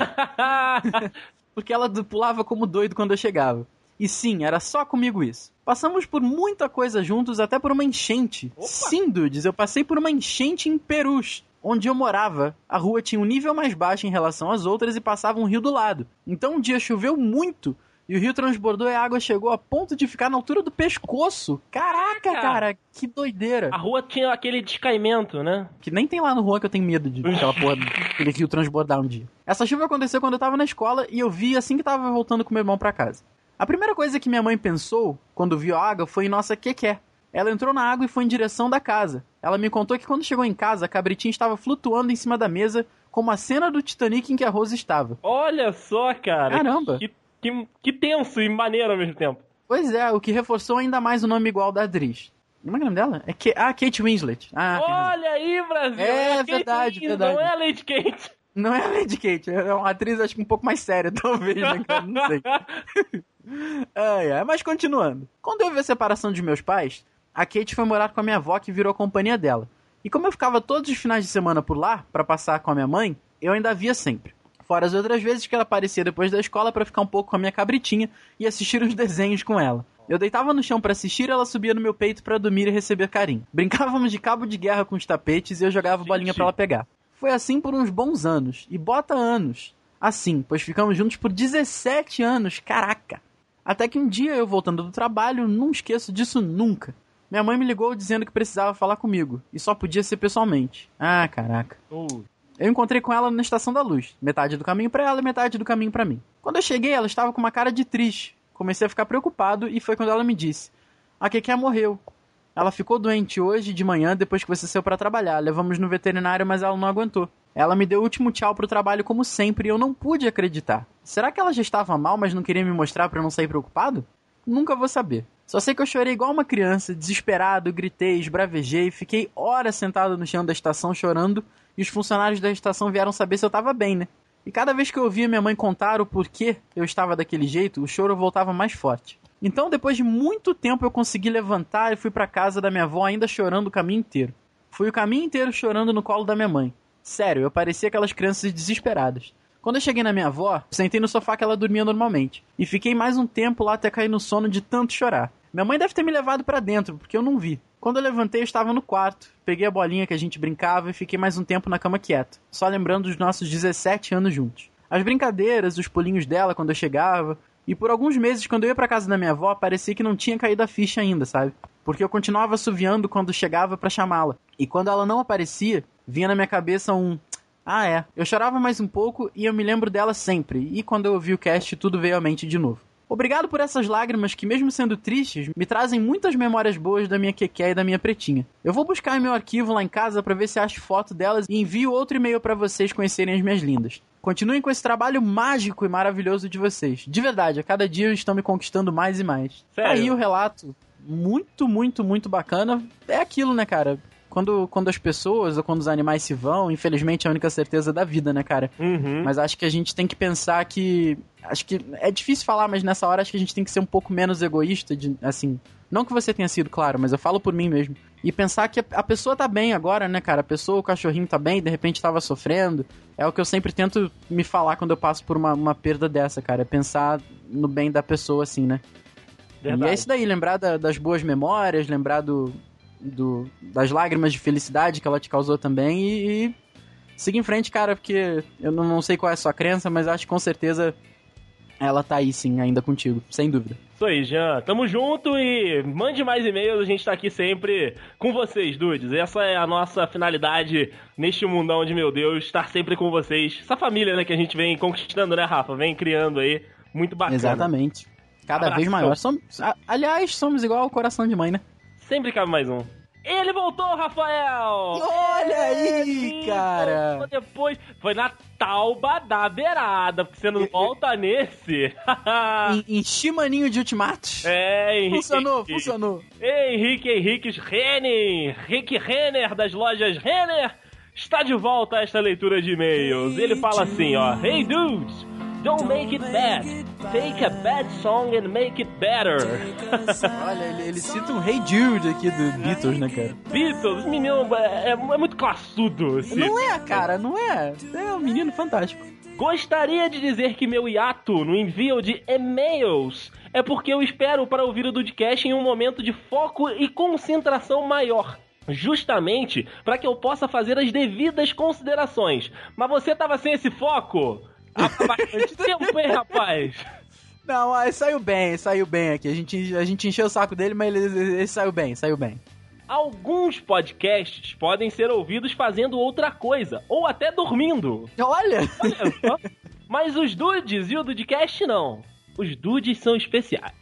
porque ela pulava como doido quando eu chegava. E sim, era só comigo isso. Passamos por muita coisa juntos, até por uma enchente. Sim, dudes, eu passei por uma enchente em Perus. Onde eu morava, a rua tinha um nível mais baixo em relação às outras e passava um rio do lado. Então um dia choveu muito e o rio transbordou e a água chegou a ponto de ficar na altura do pescoço. Caraca, Caraca. cara, que doideira. a rua tinha aquele descaimento, né? Que nem tem lá no rua que eu tenho medo de aquela porra daquele rio transbordar um dia. Essa chuva aconteceu quando eu tava na escola e eu vi assim que tava voltando com meu irmão pra casa. A primeira coisa que minha mãe pensou quando viu a água foi em nossa quequé. Ela entrou na água e foi em direção da casa. Ela me contou que quando chegou em casa, a cabritinha estava flutuando em cima da mesa, como a cena do Titanic em que a Rose estava. Olha só, cara. Caramba. Que, que, que tenso e maneiro ao mesmo tempo. Pois é, o que reforçou ainda mais o nome igual da atriz. Como é é o nome dela? É que... Ah, Kate Winslet. Ah. Olha aí, Brasil! É, Kate verdade, Winslet, verdade. Não é a Lady Kate. Não é a Lady Kate, é uma atriz acho que um pouco mais séria, talvez, né, cara? Não sei. Ai, ai, mas continuando. Quando houve a separação de meus pais, a Kate foi morar com a minha avó que virou a companhia dela. E como eu ficava todos os finais de semana por lá, pra passar com a minha mãe, eu ainda via sempre. Fora as outras vezes que ela aparecia depois da escola pra ficar um pouco com a minha cabritinha e assistir uns desenhos com ela. Eu deitava no chão pra assistir e ela subia no meu peito pra dormir e receber carinho. Brincávamos de cabo de guerra com os tapetes e eu jogava bolinha pra ela pegar. Foi assim por uns bons anos. E bota anos. Assim, pois ficamos juntos por 17 anos. Caraca! Até que um dia eu voltando do trabalho, não esqueço disso nunca. Minha mãe me ligou dizendo que precisava falar comigo. E só podia ser pessoalmente. Ah, caraca. Uh, Eu encontrei com ela na estação da luz. Metade do caminho pra ela e metade do caminho pra mim. Quando eu cheguei, ela estava com uma cara de triste. Comecei a ficar preocupado e foi quando ela me disse: A Keké morreu. Ela ficou doente hoje de manhã depois que você saiu pra trabalhar. Levamos no veterinário, mas ela não aguentou. Ela me deu o último tchau pro trabalho como sempre e eu não pude acreditar. Será que ela já estava mal, mas não queria me mostrar eu não sair preocupado? Nunca vou saber. Só sei que eu chorei igual uma criança, desesperado, gritei, esbravejei, fiquei horas sentado no chão da estação chorando e os funcionários da estação vieram saber se eu tava bem, né? E cada vez que eu ouvia minha mãe contar o porquê eu estava daquele jeito, o choro voltava mais forte. Então, depois de muito tempo, eu consegui levantar e fui pra casa da minha avó ainda chorando o caminho inteiro. Fui o caminho inteiro chorando no colo da minha mãe. Sério, eu parecia aquelas crianças desesperadas. Quando eu cheguei na minha avó, sentei no sofá que ela dormia normalmente. E fiquei mais um tempo lá até cair no sono de tanto chorar. Minha mãe deve ter me levado pra dentro, porque eu não vi. Quando eu levantei, eu estava no quarto. Peguei a bolinha que a gente brincava e fiquei mais um tempo na cama quieto, só lembrando dos nossos 17 anos juntos. As brincadeiras, os pulinhos dela quando eu chegava. E por alguns meses, quando eu ia pra casa da minha avó, parecia que não tinha caído a ficha ainda, sabe? porque eu continuava assoviando quando chegava pra chamá-la. E quando ela não aparecia, vinha na minha cabeça um. Ah, é. Eu chorava mais um pouco e eu me lembro dela sempre. E quando eu ouvi o cast, tudo veio à mente de novo. Obrigado por essas lágrimas que, mesmo sendo tristes, me trazem muitas memórias boas da minha Keké e da minha Pretinha. Eu vou buscar meu arquivo lá em casa para ver se acho foto delas e envio outro e-mail para vocês conhecerem as minhas lindas. Continuem com esse trabalho mágico e maravilhoso de vocês. De verdade, a cada dia estão me conquistando mais e mais. Sério? Aí o relato, muito, muito, muito bacana. É aquilo, né, cara? Quando, quando as pessoas ou quando os animais se vão, infelizmente é a única certeza da vida, né, cara? Uhum. Mas acho que a gente tem que pensar que. Acho que é difícil falar, mas nessa hora acho que a gente tem que ser um pouco menos egoísta, de, assim. Não que você tenha sido, claro, mas eu falo por mim mesmo. E pensar que a, pessoa tá bem agora, né, cara? A pessoa, o cachorrinho tá bem, de repente tava sofrendo. É o que eu sempre tento me falar quando eu passo por uma, uma perda dessa, cara. É pensar no bem da pessoa, assim, né? E Verdade. é isso daí, lembrar da- das boas memórias, lembrar do, do- das lágrimas de felicidade que ela te causou também e, e seguir em frente, cara, porque eu não, não sei qual é a sua crença, mas acho que com certeza ela tá aí sim, ainda contigo, sem dúvida. Isso aí, Jean. Tamo junto e mande mais e-mails, a gente tá aqui sempre com vocês, dudes. Essa é a nossa finalidade neste mundão de meu Deus, estar sempre com vocês. Essa família, né, que a gente vem conquistando, né, Rafa? Vem criando aí. Muito bacana. Exatamente. Cada Abração. vez maior. Somos, aliás, somos igual ao coração de mãe, né? Sempre cabe mais um. Ele voltou, Rafael! Olha aí, Ele cara! Depois foi na Tauba da Beirada, porque você não volta nesse. em chimaninho de ultimatos. é, Henrique. Funcionou, funcionou. Henrique Henriques Renner, Rick Renner das lojas Renner, está de volta a esta leitura de e-mails. Ele fala assim, ó: Hey dudes, don't make it bad. Take a bad song and make it better. Olha, ele, ele cita um Hey Jude aqui do Beatles, né, cara? Beatles, menino, é, é- é muito classudo. esse- Não é, cara, não é. É um menino fantástico. Gostaria de dizer que meu hiato no envio de e-mails é porque eu espero para ouvir o Dudcast em um momento de foco e concentração maior. Justamente para que eu possa fazer as devidas considerações. Mas você tava sem esse foco? Há bastante tempo, hein, rapaz? Não, ah, saiu bem, saiu bem aqui. A gente, a gente encheu o saco dele, mas ele, ele saiu bem, saiu bem. Alguns podcasts podem ser ouvidos fazendo outra coisa, ou até dormindo. Olha! Olha só. Mas os dudes e o Dudcast não. Os dudes são especiais.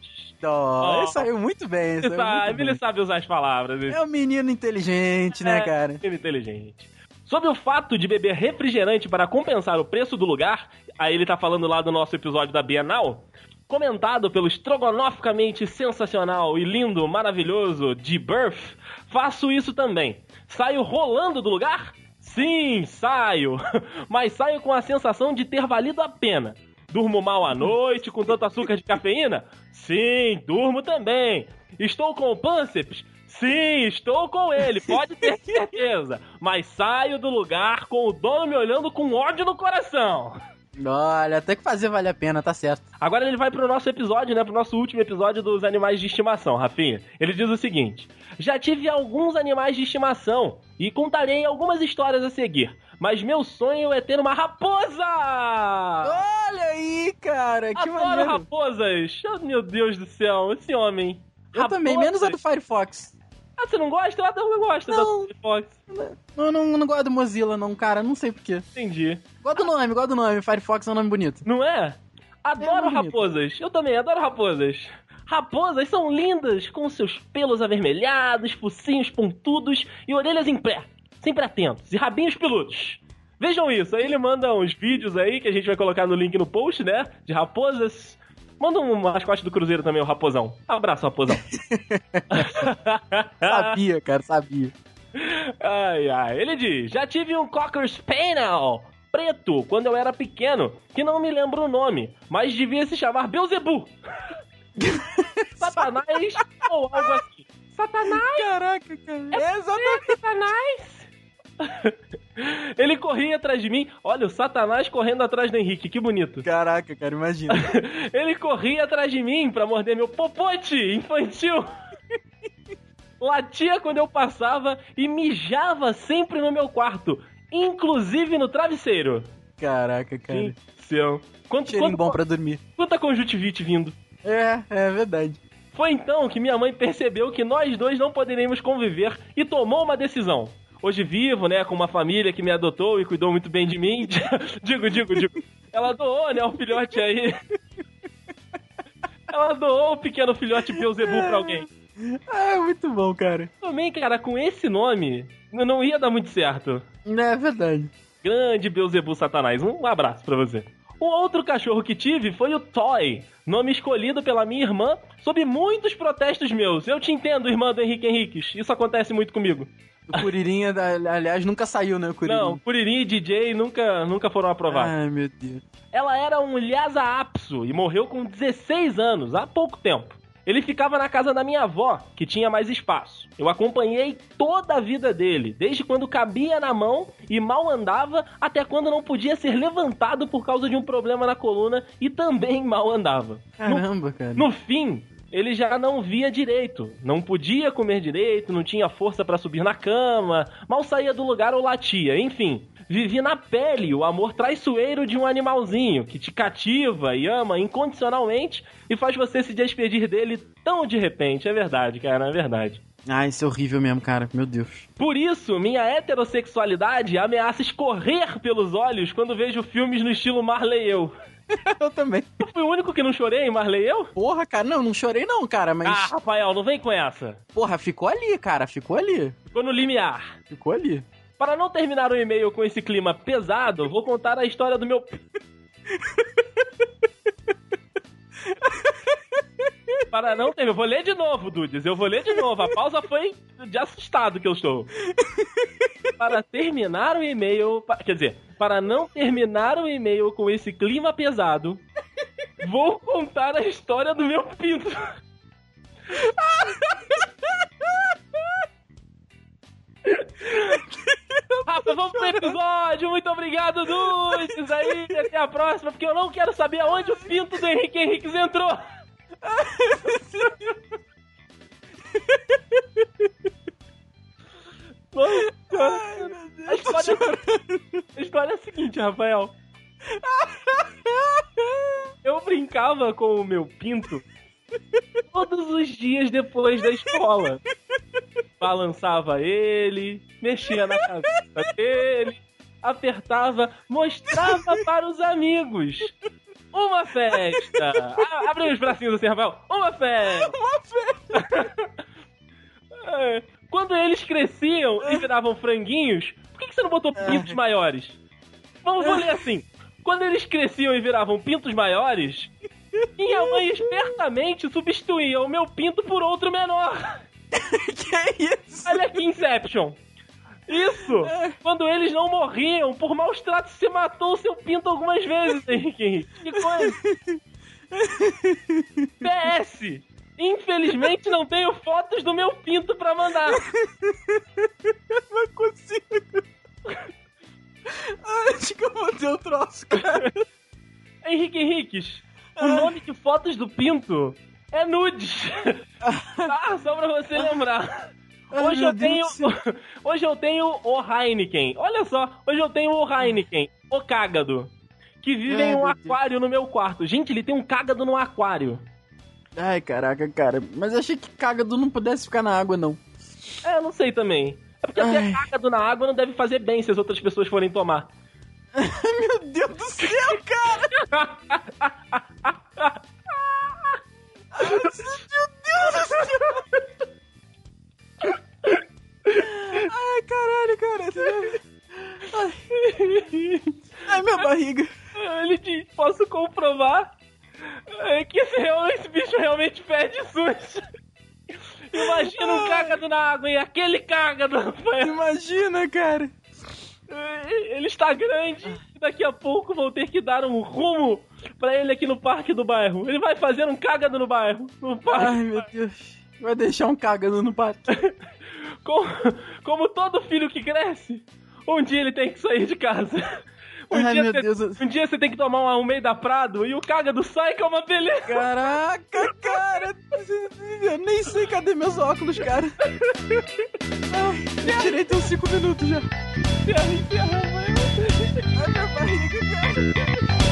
Ó, ele saiu muito bem. Ele Saiu sabe, muito ele bem. sabe usar as palavras. É um menino inteligente, né, É, cara? menino inteligente. Sobre o fato de beber refrigerante para compensar o preço do lugar, aí ele tá falando lá do nosso episódio da Bienal, comentado pelo estrogonoficamente sensacional e lindo, maravilhoso de Birth, faço isso também. Saio rolando do lugar? Sim, saio. Mas saio com a sensação de ter valido a pena. Durmo mal à noite com tanto açúcar de cafeína? Sim, durmo também. Estou com o pânceps? Sim, estou com ele, pode ter certeza. Mas saio do lugar com o dono me olhando com ódio no coração. Olha, até que fazer vale a pena, tá certo. Agora ele vai pro nosso episódio, né? Pro nosso último episódio dos animais de estimação, Rafinha. Ele diz o seguinte: Já tive alguns animais de estimação e contarei algumas histórias a seguir. Mas meu sonho é ter uma raposa! Olha aí, cara, que Adoro maneiro. raposas! Oh, meu Deus do céu, esse homem. Eu também, menos a do Firefox. Ah, você não gosta? Eu adoro- eu gosto Não. da Firefox. Não, não, não gosto do Mozilla, não, cara, não sei porquê. Entendi. Gosto do nome, gosto do nome. Firefox é um nome bonito. Não é? Adoro É bonito. raposas. Eu também adoro raposas. Raposas são lindas, com seus pelos avermelhados, focinhos pontudos e orelhas em pé, sempre atentos, e rabinhos peludos. Vejam isso, aí ele manda uns vídeos aí que a gente vai colocar no link no post, né? De raposas. Manda um mascote do Cruzeiro também, o Raposão. Abraço, Raposão. Sabia, cara, sabia. Ai, ai. Ele diz: Já tive um Cocker Spaniel preto quando eu era pequeno, que não me lembro o nome, mas devia se chamar Beuzebu. Satanás ou algo assim. Satanás? Caraca, cara. É exatamente. Satanás? Ele corria atrás de mim. Olha, o Satanás correndo atrás do Henrique, que bonito. Caraca, cara, imagina. Ele corria atrás de mim pra morder meu popote infantil. Latia quando eu passava e mijava sempre no meu quarto, inclusive no travesseiro. Caraca, cara. Do céu. Quanto, Cheirinho quanto, bom pra dormir. quanta conjuntivite vindo. É, é verdade. Foi então que minha mãe percebeu que nós dois não poderíamos conviver e tomou uma decisão. Hoje vivo, né, com uma família que me adotou e cuidou muito bem de mim. digo, digo, digo. Ela doou, né, o filhote aí. Ela doou o pequeno filhote Beuzebu pra alguém. Ah, muito bom, cara. Também, cara, com esse nome, não ia dar muito certo. É verdade. Grande Beuzebu Satanás. Um abraço pra você. O outro cachorro que tive foi o Toy, nome escolhido pela minha irmã sob muitos protestos meus. Eu te entendo, irmã do Henrique Henriques. Isso acontece muito comigo. O Curirinha, aliás, nunca saiu, né, o Curirinha? Não, Curirim e DJ nunca, nunca foram aprovados. Ai, meu Deus. Ela era um Lhasa Apso e morreu com 16 anos, há pouco tempo. Ele ficava na casa da minha avó, que tinha mais espaço. Eu acompanhei toda a vida dele, desde quando cabia na mão e mal andava, até quando não podia ser levantado por causa de um problema na coluna e também mal andava. Caramba, cara. No fim, ele já não via direito, não podia comer direito, não tinha força para subir na cama, mal saía do lugar ou latia, enfim. Vivi na pele o amor traiçoeiro de um animalzinho que te cativa e ama incondicionalmente e faz você se despedir dele tão de repente. É verdade, cara, é verdade. Ah, isso é horrível mesmo, cara. Meu Deus. Por isso, minha heterossexualidade ameaça escorrer pelos olhos quando vejo filmes no estilo Marley e eu. eu também. Eu fui o único que não chorei Marley eu? Porra, cara, não, não chorei não, cara, mas... Ah, Rafael, não vem com essa. Porra, ficou ali, cara, ficou ali. Ficou no limiar. Ficou ali. Para não terminar o e-mail com esse clima pesado, vou contar a história do meu. Para não ter. Eu vou ler de novo, Dudes. Eu vou ler de novo. A pausa foi de assustado que eu estou. Para terminar o e-mail. Quer dizer, para não terminar o e-mail com esse clima pesado, vou contar a história do meu pinto. Rafa, vamos pro episódio. Muito obrigado, Dudes. Aí, até a próxima, porque eu não quero saber aonde o pinto do Henrique Henriques entrou. a, história, a história é a seguinte, Rafael. Eu brincava com o meu pinto todos os dias depois da escola. Balançava ele, mexia na cabeça dele, apertava, mostrava para os amigos. Uma festa! Ah, abre os bracinhos assim, Rafael. Uma festa! Uma festa! É, quando eles cresciam e viravam franguinhos, por que, que você não botou pintos maiores? Vamos ler assim. Quando eles cresciam e viravam pintos maiores, minha mãe espertamente substituía o meu pinto por outro menor. que é isso? Olha aqui, Inception. Isso! Quando eles não morriam por maus tratos, você matou o seu pinto algumas vezes, Henrique Henrique. Que coisa! PS! Infelizmente não tenho fotos do meu pinto pra mandar. Não consigo. Ai, acho que eu vou ter o troço, cara. Henrique Henriques, o nome de fotos do pinto é nudes. tá? Só pra você lembrar. Hoje eu tenho. Hoje eu tenho o Heineken. Olha só, hoje eu tenho o Heineken, o cágado. Que vive Ai, em um aquário no meu quarto. Gente, ele tem um cágado no aquário. Ai, caraca, cara. Mas eu achei que cagado não pudesse ficar na água, não. É, eu não sei também. É porque Ai. ter cágado na água não deve fazer bem se as outras pessoas forem tomar. Meu Deus do céu, cara! Ai, meu Deus do céu! Ai, caralho, cara. Ai, Ai minha barriga. Ele diz, posso comprovar é, que esse, esse bicho realmente fede sujo. Imagina um cágado na água e aquele cágado. Imagina, cara. Ele está grande e daqui a pouco vou ter que dar um rumo pra ele aqui no parque do bairro. Ele vai fazer um cágado no bairro. No parque. Ai, meu Deus. Vai deixar um cagando no pato. Como, como todo filho que cresce, um dia ele tem que sair de casa. Um, Ai, dia, você, um dia você tem que tomar um meio da prado e o cágado sai que é uma beleza. Caraca, cara. Eu nem sei cadê meus óculos, cara. Ai, tirei tem uns 5 minutos já. Ferra, enferra, mãe. Ai, minha barriga, cara.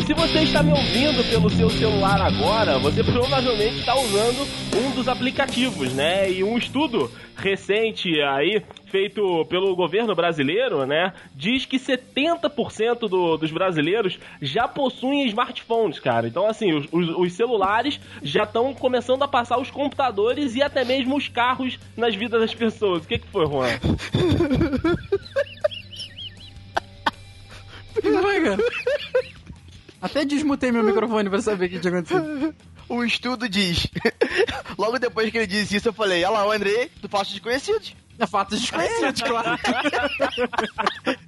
Dude, se você está me ouvindo pelo seu celular agora, você provavelmente está usando um dos aplicativos, né? E um estudo recente aí, feito pelo governo brasileiro, né? Diz que 70% do, dos brasileiros já possuem smartphones, cara. Então, assim, os, os, os celulares já estão começando a passar os computadores e até mesmo os carros nas vidas das pessoas. O que, que foi, Juan? Não cara? Até desmutei meu microfone pra saber o que tinha acontecido. O estudo diz. Logo depois que ele disse isso, eu falei: Olha lá, o André, do Fatos Desconhecidos. É fato desconhecido, claro.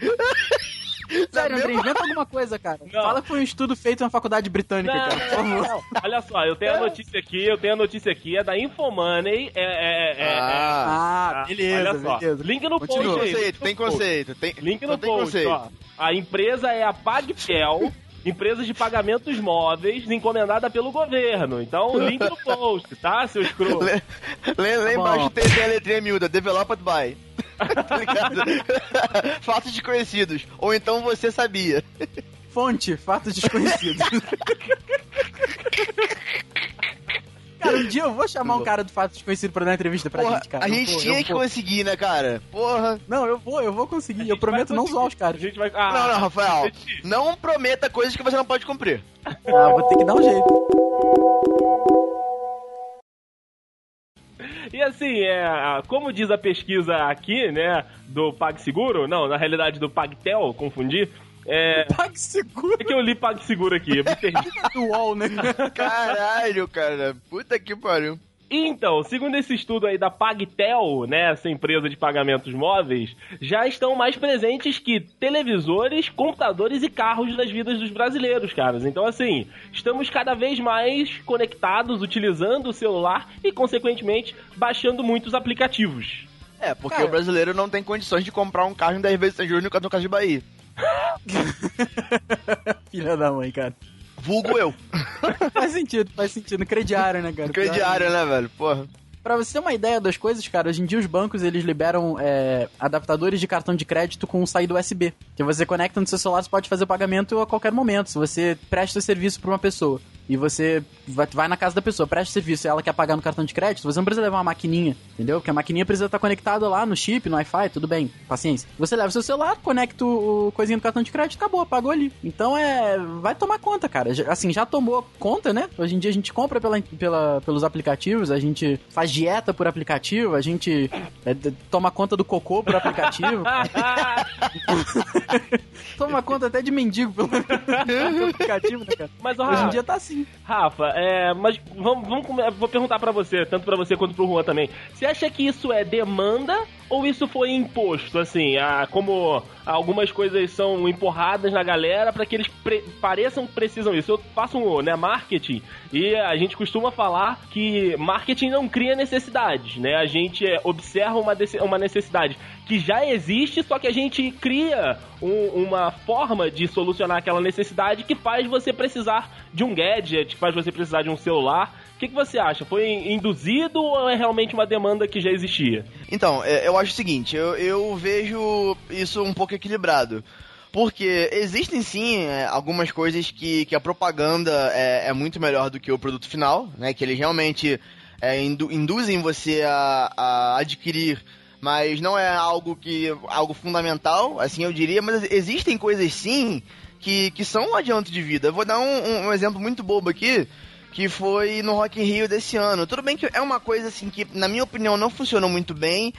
Sério, André, inventa alguma coisa, cara. Não. Fala que foi um estudo feito na faculdade britânica, Não, cara. Por favor. não, Olha só, eu tenho a notícia aqui, eu tenho a notícia aqui, é da Infomoney, é... é, é, é Ah, beleza, olha só. beleza. Link no Continua. post Tem aí. conceito, tem conceito. Tem, Link só no post, conceito. ó. A empresa é a PagPel, empresa de pagamentos móveis, encomendada pelo governo. Então, link no post, tá, seu escroto? Lê, lê, lê Tá embaixo tem, tem a letrinha miúda, developed by. tá ligado? Fatos desconhecidos. Ou então você sabia. Fonte, fatos desconhecidos. Cara, um dia eu vou chamar um cara do fato desconhecido pra dar uma entrevista pra Porra, gente, cara. a Eu gente tinha eu que vou. conseguir, né, cara? Porra. Não, eu vou, eu vou conseguir. Eu prometo não zoar os caras. A gente vai... Ah, Não, não, Rafael. Não prometa coisas que você não pode cumprir. Ah, vou ter que dar um jeito. E assim, é, como diz a pesquisa aqui, né, do PagSeguro, não, na realidade do PagTel, confundi, é... Pague seguro É que eu li PagSeguro aqui, eu me perdi. do UOL, né? Caralho, cara. Puta que pariu. Então, segundo esse estudo aí da PagTel, né, essa empresa de pagamentos móveis, já estão mais presentes que televisores, computadores e carros nas vidas dos brasileiros, caras. Então, assim, estamos cada vez mais conectados, utilizando o celular e, consequentemente, baixando muitos aplicativos. É, porque Cara. o brasileiro não tem condições de comprar um carro em 10 vezes sem juros no cartão Casa de Bahia. Filha da mãe, cara. Vulgo eu. Faz sentido, faz sentido. Crediário, né, cara? Crediário, né, velho? Porra. Pra você ter uma ideia das coisas, cara, hoje em dia os bancos eles liberam é, adaptadores de cartão de crédito com saída USB. Que você conecta no seu celular, você pode fazer o pagamento a qualquer momento. Se você presta serviço pra uma pessoa e você vai, vai na casa da pessoa, presta serviço e ela quer pagar no cartão de crédito, você não precisa levar uma maquininha, entendeu? Porque a maquininha precisa estar conectada lá no chip, no Wi-Fi, tudo bem, paciência. Você leva o seu celular, conecta o, o coisinho do cartão de crédito, acabou, pagou ali. Então é. Vai tomar conta, cara. Assim, já tomou conta, né? Hoje em dia a gente compra pela, pela, pelos aplicativos, a gente faz dieta por aplicativo, a gente é, toma conta do cocô por aplicativo. toma conta até de mendigo pelo, aplicativo, né, cara? Mas, Hoje em dia tá assim. Rafa, é, mas vamos, vamos vou perguntar pra você, tanto pra você quanto pro Juan também. Você acha que isso é demanda ou isso foi imposto? Assim, a, como algumas coisas são empurradas na galera pra que eles pre- pareçam que precisam isso. Eu faço um, né, marketing e a gente costuma falar que marketing não cria necessidades, né? A gente é, observa uma, uma necessidade que já existe, só que a gente cria um- uma forma de solucionar aquela necessidade que faz você precisar de um gadget, que faz você precisar de um celular. Que, que você acha? Foi induzido ou é realmente uma demanda que já existia? Então, é, eu acho o seguinte, eu, eu vejo isso um pouco equilibrado. Porque existem sim é, algumas coisas que, que a propaganda é, é muito melhor do que o produto final, né? Que eles realmente é, indu- induzem você a, a adquirir, mas não é algo que algo fundamental, assim eu diria. Mas existem coisas sim que, que são um adianto de vida. Eu vou dar um- um exemplo muito bobo aqui, que foi no Rock in Rio desse ano. Tudo bem que é uma coisa assim que, na minha opinião, não funcionou muito bem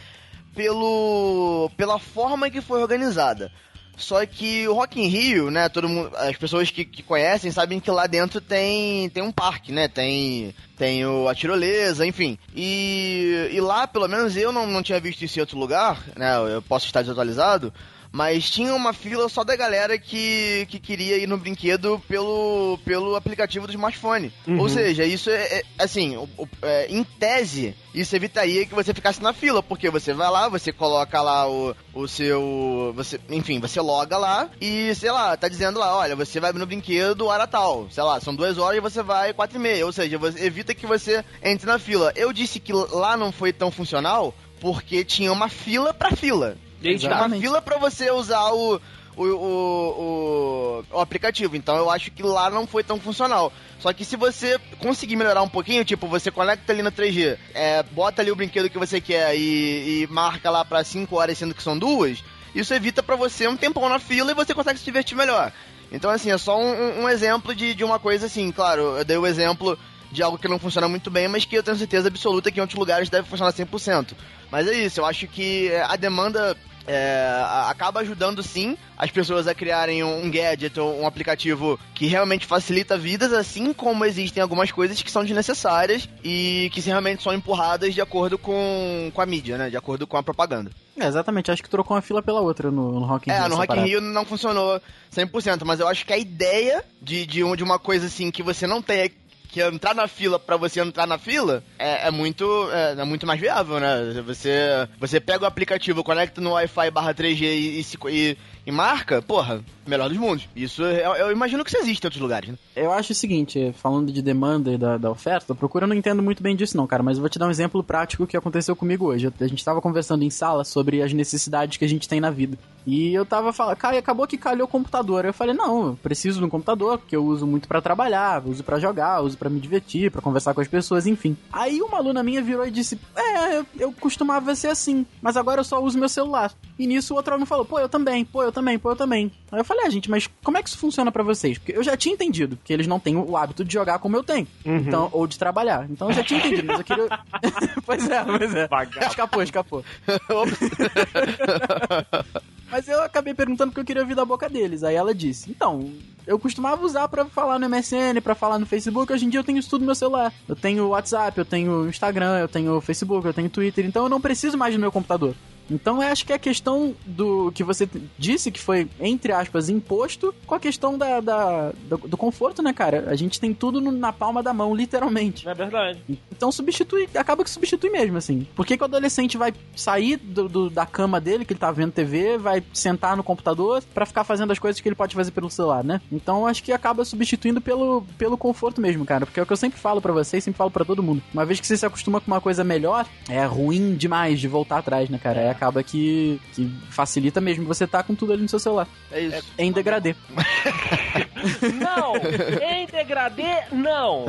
pelo pela forma que foi organizada. Só que o Rock in Rio, né, todo mundo, as pessoas que, que conhecem sabem que lá dentro tem, tem um parque, né, tem, tem o, a tirolesa, enfim. E, e lá, pelo menos eu não, não tinha visto isso em outro lugar, né, eu posso estar desatualizado, mas tinha uma fila só da galera que, que queria ir no brinquedo pelo, pelo aplicativo do smartphone. Uhum. Ou seja, isso é, é, assim, o- o- é, em tese, isso evitaria que você ficasse na fila, porque você vai lá, você coloca lá o, o seu. Você, enfim, você loga lá e, sei lá, tá dizendo lá, olha, você vai no brinquedo hora tal. Sei lá, são duas horas e você vai quatro e meia. Ou seja, você, evita que você entre na fila. Eu disse que lá não foi tão funcional porque tinha uma fila pra fila. Uma Exatamente. fila pra você usar o, o, o, o, o aplicativo. Então eu acho que lá não foi tão funcional. Só que se você conseguir melhorar um pouquinho, tipo, você conecta ali no 3G, é, bota ali o brinquedo que você quer e, e marca lá pra 5 horas, sendo que são duas, isso evita pra você um tempão na fila e você consegue se divertir melhor. Então, assim, é só um, um exemplo de, de uma coisa assim, claro, eu dei o exemplo de algo que não funciona muito bem, mas que eu tenho certeza absoluta que em outros lugares deve funcionar 100%. Mas é isso, eu acho que a demanda é, acaba ajudando sim as pessoas a criarem um gadget ou um aplicativo que realmente facilita vidas, assim como existem algumas coisas que são desnecessárias e que realmente são empurradas de acordo com, com a mídia, né? De acordo com a propaganda. É, exatamente, acho que trocou uma fila pela outra no, no Rock in É, Rio. no essa Rock in. Rio não funcionou 100%, mas eu acho que a ideia de, de, de uma coisa assim que você não tem que entrar na fila pra você entrar na fila é, é muito é, é muito mais viável, né? Você você pega o aplicativo, conecta no Wi-Fi barra 3G e, e, e- e marca, porra, melhor dos mundos. Isso eu, eu imagino que isso existe em outros lugares, né? Eu acho o seguinte, falando de demanda e da, da oferta, procura eu não entendo muito bem disso não, cara, mas eu vou te dar um exemplo prático que aconteceu comigo hoje. A gente tava conversando em sala sobre as necessidades que a gente tem na vida. E eu tava falando, cara, acabou que calhou o computador. Eu falei, não, eu preciso de um computador, porque eu uso muito pra trabalhar, uso pra jogar, uso pra me divertir, pra conversar com as pessoas, enfim. Aí uma aluna minha virou e disse, é, eu, eu costumava ser assim, mas agora eu só uso meu celular. E nisso o outro aluno falou, pô, eu também, pô, eu também, pô, eu também. Aí eu falei, ah, gente, mas como é que isso funciona pra vocês? Porque eu já tinha entendido que eles não têm o hábito de jogar como eu tenho. Então, ou de trabalhar. Então eu já tinha entendido, mas eu queria. pois é, pois é. Vagabundo. Escapou, escapou. Mas eu acabei perguntando porque eu queria ouvir da boca deles. Aí ela disse: Então, eu costumava usar pra falar no MSN, pra falar no Facebook. Hoje em dia eu tenho isso tudo no meu celular. Eu tenho WhatsApp, eu tenho Instagram, eu tenho Facebook, eu tenho Twitter. Então eu não preciso mais do meu computador. Então eu acho que é a questão do que você disse que foi, entre aspas, imposto com a questão da, da- do, do conforto, né, cara? A gente tem tudo no- na palma da mão, literalmente. É verdade? Então substitui, acaba que substitui mesmo, assim. Por que, que o adolescente vai sair do, do- da cama dele, que ele tá vendo TV, vai sentar no computador pra ficar fazendo as coisas que ele pode fazer pelo celular, né? Então acho que acaba substituindo pelo, pelo conforto mesmo, cara. Porque é o que eu sempre falo pra vocês, sempre falo pra todo mundo. Uma vez que você se acostuma com uma coisa melhor, é ruim demais de voltar atrás, né, cara? Aí acaba que, que facilita mesmo você tá com tudo ali no seu celular. É isso. É em degradê. Não! em degradê, não!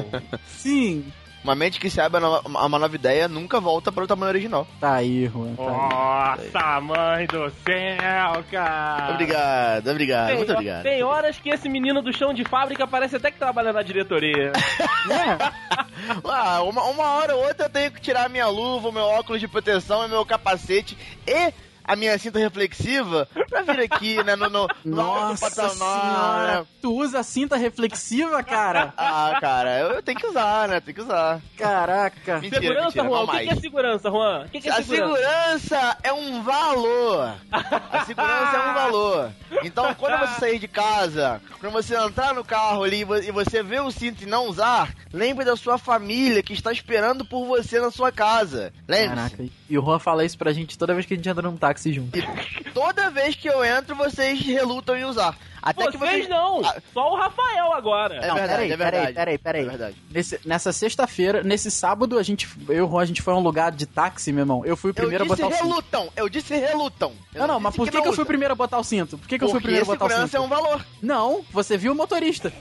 Sim. Uma mente que se abre a uma nova ideia nunca volta para o tamanho original. Tá aí, Juan. Tá aí. Nossa, mãe do céu, cara! Obrigado, obrigado, Tem, muito obrigado. tem horas que esse menino do chão de fábrica parece até que trabalha na diretoria. É. Ah, uma, uma hora ou outra eu tenho que tirar minha luva, meu óculos de proteção e meu capacete e a minha cinta reflexiva pra vir aqui, né, no, no, no Nossa senhora, né? tu usa cinta reflexiva, cara? Ah, cara, eu, eu tenho que usar, né, tem que usar. Caraca. Mentira, segurança, mentira, Juan? O que, que é segurança, Juan? O que, que é A segurança? segurança é um valor. A segurança é um valor. Então, quando você sair de casa, quando você entrar no carro ali e vo- você ver o cinto e não usar, lembre da sua família que está esperando por você na sua casa. Lembre-se. Caraca, e o Juan fala isso pra gente toda vez que a gente entra num táxi junto. Toda vez que eu entro, vocês relutam em usar. Até que Vocês vocês não! Ah. Só o Rafael agora. É não, verdade, peraí, é verdade. peraí, peraí, peraí. É verdade. Nesse- nessa sexta-feira, nesse sábado, a gente, eu e o Juan, a gente foi a um lugar de táxi, meu irmão. Eu fui o primeiro eu a disse botar o cinto. relutam, eu disse relutam. Eu Não, não, mas disse por que, que, eu não fui o primeiro a botar o cinto? Por que, que eu fui o Porque primeiro a botar o segurança cinto? é um valor. Não, você viu o motorista.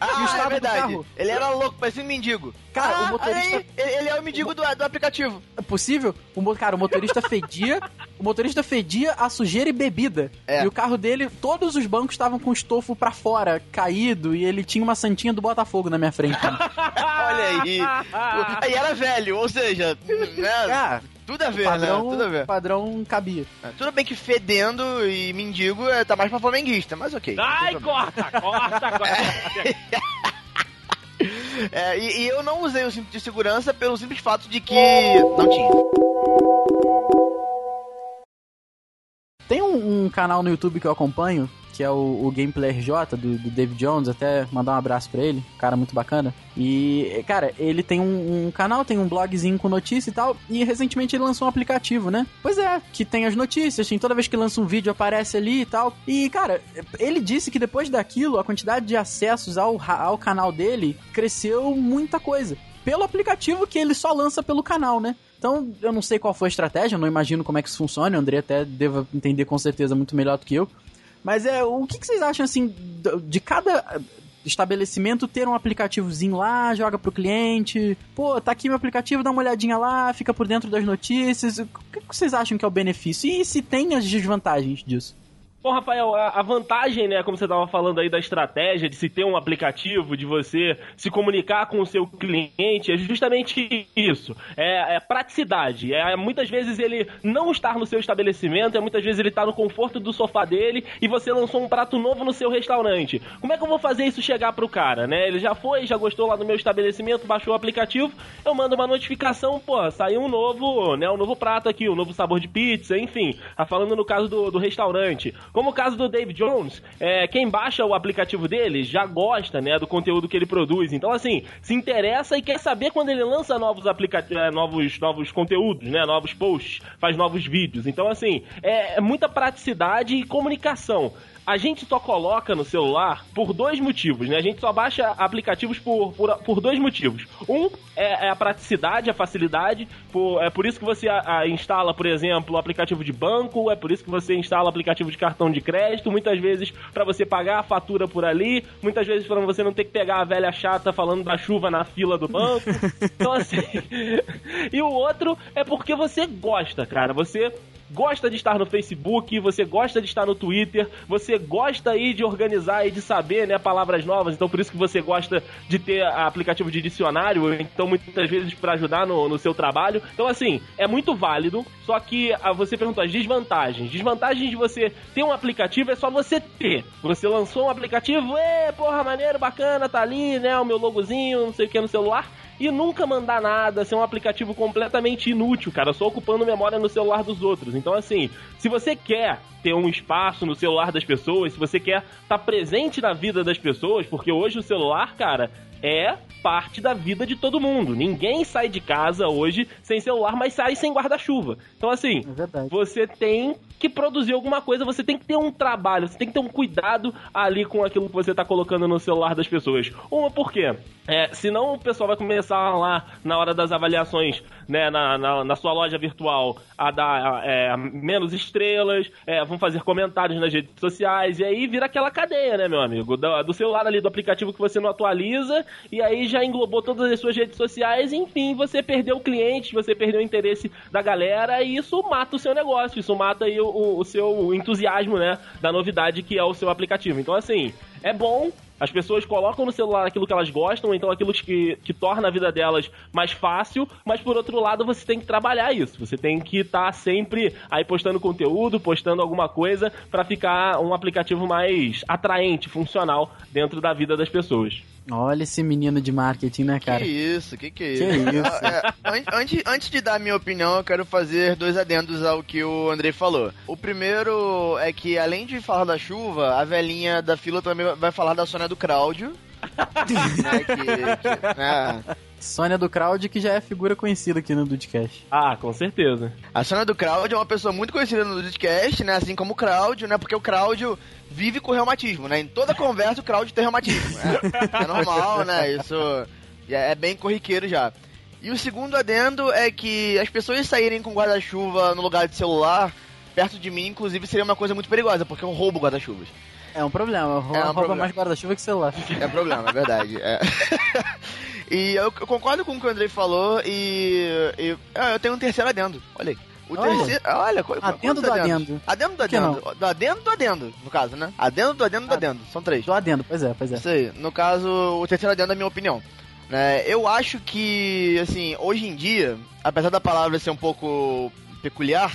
Ah, estado é do verdade. carro? Ele era louco, parecia um mendigo. Cara, Ah, o motorista- aí, ele, é o mendigo do, do aplicativo. É possível? O, cara, o motorista fedia. O motorista fedia a sujeira e bebida. É. E o carro dele, todos os bancos estavam com o estofo pra fora, caído, e ele tinha uma santinha do Botafogo na minha frente. Olha aí. Aí era velho, ou seja, né, ah, tudo a ver, padrão, né? Tudo a ver. padrão cabia. Tudo bem que fedendo e mendigo é, tá mais pra flamenguista, mas ok. Ai, corta, corta, corta. É, e, e eu não usei o cinto de segurança pelo simples fato de que não tinha. Tem um, um canal no YouTube que eu acompanho, que é o, o Gameplay RJ, do, do David Jones, até mandar um abraço pra ele, cara muito bacana. E, cara, ele tem um, um canal, tem um blogzinho com notícia e tal, e recentemente ele lançou um aplicativo, né? Pois é, que tem as notícias, tem toda vez que lança um vídeo aparece ali e tal. E, cara, ele disse que depois daquilo, a quantidade de acessos ao, ao canal dele cresceu muita coisa. Pelo aplicativo que ele só lança pelo canal, né? Então, eu não sei qual foi a estratégia, não imagino como é que isso funciona, o André até deva entender com certeza muito melhor do que eu. Mas é, o que, que vocês acham, assim, de cada estabelecimento ter um aplicativozinho lá, joga pro cliente, pô, tá aqui meu aplicativo, dá uma olhadinha lá, fica por dentro das notícias. O que vocês acham que é o benefício? E se tem as desvantagens disso? Bom, Rafael, a vantagem, né, como você estava falando aí da estratégia de se ter um aplicativo, de você se comunicar com o seu cliente, é justamente isso. É, é praticidade. É muitas vezes ele não estar no seu estabelecimento, é muitas vezes ele estar no conforto do sofá dele e você lançou um prato novo no seu restaurante. Como é que eu vou fazer isso chegar pro cara, né? Ele já foi, já gostou lá no meu estabelecimento, baixou o aplicativo, eu mando uma notificação, pô, saiu um novo, né, um novo prato aqui, um novo sabor de pizza, enfim. Tá falando no caso do, do restaurante. Como o caso do Dave Jones, é, quem baixa o aplicativo dele já gosta, né, do conteúdo que ele produz. Então, assim, se interessa e quer saber quando ele lança novos aplicativos, novos, novos conteúdos, né, novos posts, faz novos vídeos. Então, assim, é, é muita praticidade e comunicação. A gente só coloca no celular por dois motivos, né? A gente só baixa aplicativos por, por, por dois motivos. Um é, é a praticidade, a facilidade. Por, é por isso que você a, a, instala, por exemplo, o aplicativo de banco, é por isso que você instala o aplicativo de cartão de crédito, muitas vezes para você pagar a fatura por ali, muitas vezes para você não ter que pegar a velha chata falando da chuva na fila do banco. Então, assim. e o outro é porque você gosta, cara. Você gosta de estar no Facebook, você gosta de estar no Twitter, você gosta aí de organizar e de saber, né, palavras novas, então por isso que você gosta de ter aplicativo de dicionário, então muitas vezes para ajudar no, no seu trabalho. Então assim, é muito válido, só que a, você perguntou as desvantagens. Desvantagens de você ter um aplicativo é só você ter. Você lançou um aplicativo, é, porra, maneiro, bacana, tá ali, né, o meu logozinho, não sei o que no celular e nunca mandar nada, ser um aplicativo completamente inútil, cara, só ocupando memória no celular dos outros. Então, assim, se você quer ter um espaço no celular das pessoas, se você quer estar tá presente na vida das pessoas, porque hoje o celular, cara, é parte da vida de todo mundo. Ninguém sai de casa hoje sem celular, mas sai sem guarda-chuva. Então, assim, é você tem que produzir alguma coisa, você tem que ter um trabalho, você tem que ter um cuidado ali com aquilo que você está colocando no celular das pessoas. Uma, por quê? É, senão o pessoal vai começar lá na hora das avaliações, né, na, na, na sua loja virtual, a dar é, menos estrelas, é, vão fazer comentários nas redes sociais, e aí vira aquela cadeia, né, meu amigo? Do, do celular ali, do aplicativo que você não atualiza, e aí já englobou todas as suas redes sociais, enfim, você perdeu clientes, você perdeu o interesse da galera, e isso mata o seu negócio, isso mata aí o, o, o seu entusiasmo, né, da novidade que é o seu aplicativo. Então, assim, é bom, as pessoas colocam no celular aquilo que elas gostam, então aquilo que, que torna a vida delas mais fácil, mas por outro lado você tem que trabalhar isso. Você tem que estar tá sempre aí postando conteúdo, postando alguma coisa para ficar um aplicativo mais atraente, funcional dentro da vida das pessoas. Olha esse menino de marketing, né, cara? Que isso, que que é isso? Que isso? É, antes, antes de dar a minha opinião, eu quero fazer dois adendos ao que o Andrei falou. O primeiro é que, além de falar da chuva, a velhinha da fila também vai falar da Sônia do Cláudio. né, que, que, né, Sônia do Crowd, que já é figura conhecida aqui no Dudcast. Ah, com certeza. A Sônia do Crowd é uma pessoa muito conhecida no Dudcast, né? Assim como o Cláudio, né? Porque o Cláudio vive com reumatismo, né? Em toda conversa o Cláudio tem reumatismo. É, é normal, né? Isso é bem corriqueiro já. E o segundo adendo é que as pessoas saírem com guarda-chuva no lugar de celular, perto de mim, inclusive, seria uma coisa muito perigosa, porque eu roubo guarda-chuvas. É um problema, rouba, É um rouba problema. mais guarda-chuva que celular. É problema, é verdade. é. e eu, eu concordo com o que o Andrei falou e, e- ah, eu tenho um terceiro adendo. Olha aí. O Olha. terceiro. Olha, Adendo do adendos? adendo. Adendo do adendo. Do adendo do adendo, no caso, né? Adendo do adendo do Ah. adendo. São três. Do adendo, pois é, pois é. Isso aí. No caso, o terceiro adendo é a minha opinião. Né, eu acho que, assim, hoje em dia, apesar da palavra ser um pouco peculiar,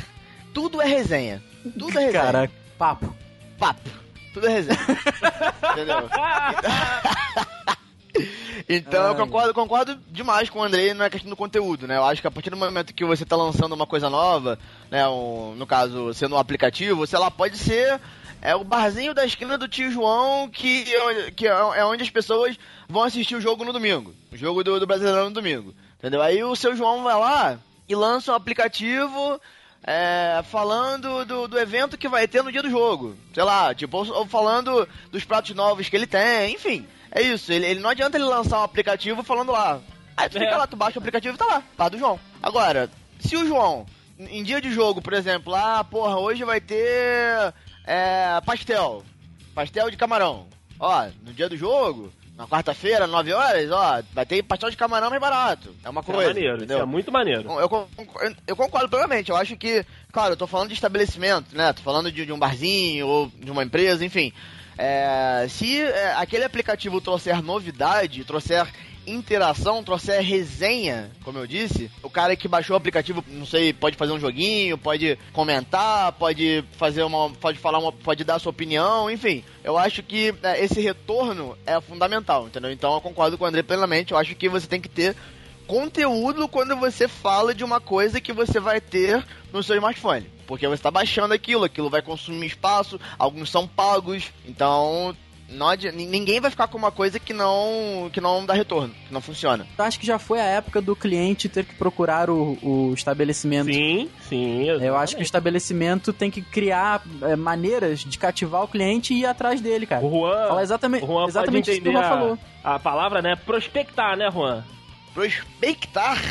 tudo é resenha. Tudo é resenha. Caraca, papo. Papo. Tudo é resenha. Entendeu? Então eu concordo, concordo demais com o Andrei na questão do conteúdo, né? Eu acho que a partir do momento que você tá lançando uma coisa nova, né? Um, no caso, sendo um aplicativo, sei lá, pode ser é o barzinho da esquina do tio João que, que é onde as pessoas vão assistir o jogo no domingo. O jogo do, do Brasileirão no domingo. Entendeu? Aí o seu João vai lá e lança um aplicativo é, falando do, do evento que vai ter no dia do jogo. Sei lá, tipo, ou falando dos pratos novos que ele tem, enfim. É isso, ele, ele não adianta ele lançar um aplicativo falando lá. Aí tu fica É. lá, tu baixa o aplicativo e tá lá, tá do João. Agora, se o João, em dia de jogo, por exemplo, ah, porra, hoje vai ter é, pastel. Pastel de camarão. Ó, no dia do jogo, na quarta-feira, 9 horas, ó, vai ter pastel de camarão mais barato. É uma é coisa. maneiro, isso entendeu? é muito maneiro. Eu, con- eu concordo plenamente. Eu acho que, claro, eu tô falando de estabelecimento, né? Tô falando de, de um barzinho ou de uma empresa, enfim. É, se é, aquele aplicativo trouxer novidade, trouxer interação, trouxer resenha, como eu disse, o cara que baixou o aplicativo, não sei, pode fazer um joguinho, pode comentar, pode fazer uma, pode falar uma, pode dar sua opinião, enfim. Eu acho que é, esse retorno é fundamental, entendeu? Então eu concordo com o André plenamente. Eu acho que você tem que ter conteúdo quando você fala de uma coisa que você vai ter no seu smartphone. Porque você está baixando aquilo, aquilo vai consumir espaço, alguns são pagos, então não adi- nin- ninguém vai ficar com uma coisa que não que não dá retorno, que não funciona. Eu acho que já foi a época do cliente ter que procurar o, o estabelecimento. Sim, sim. Eu acho que o estabelecimento tem que criar é, maneiras de cativar o cliente e ir atrás dele, cara. O Juan, Fala exatamente, o Juan pode exatamente isso que o Juan falou. a, a palavra, né? Prospectar, né, Juan? Prospectar.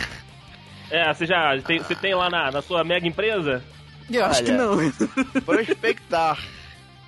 É, você já tem, você tem lá na, na sua mega empresa? Eu acho que Olha. não. Prospectar.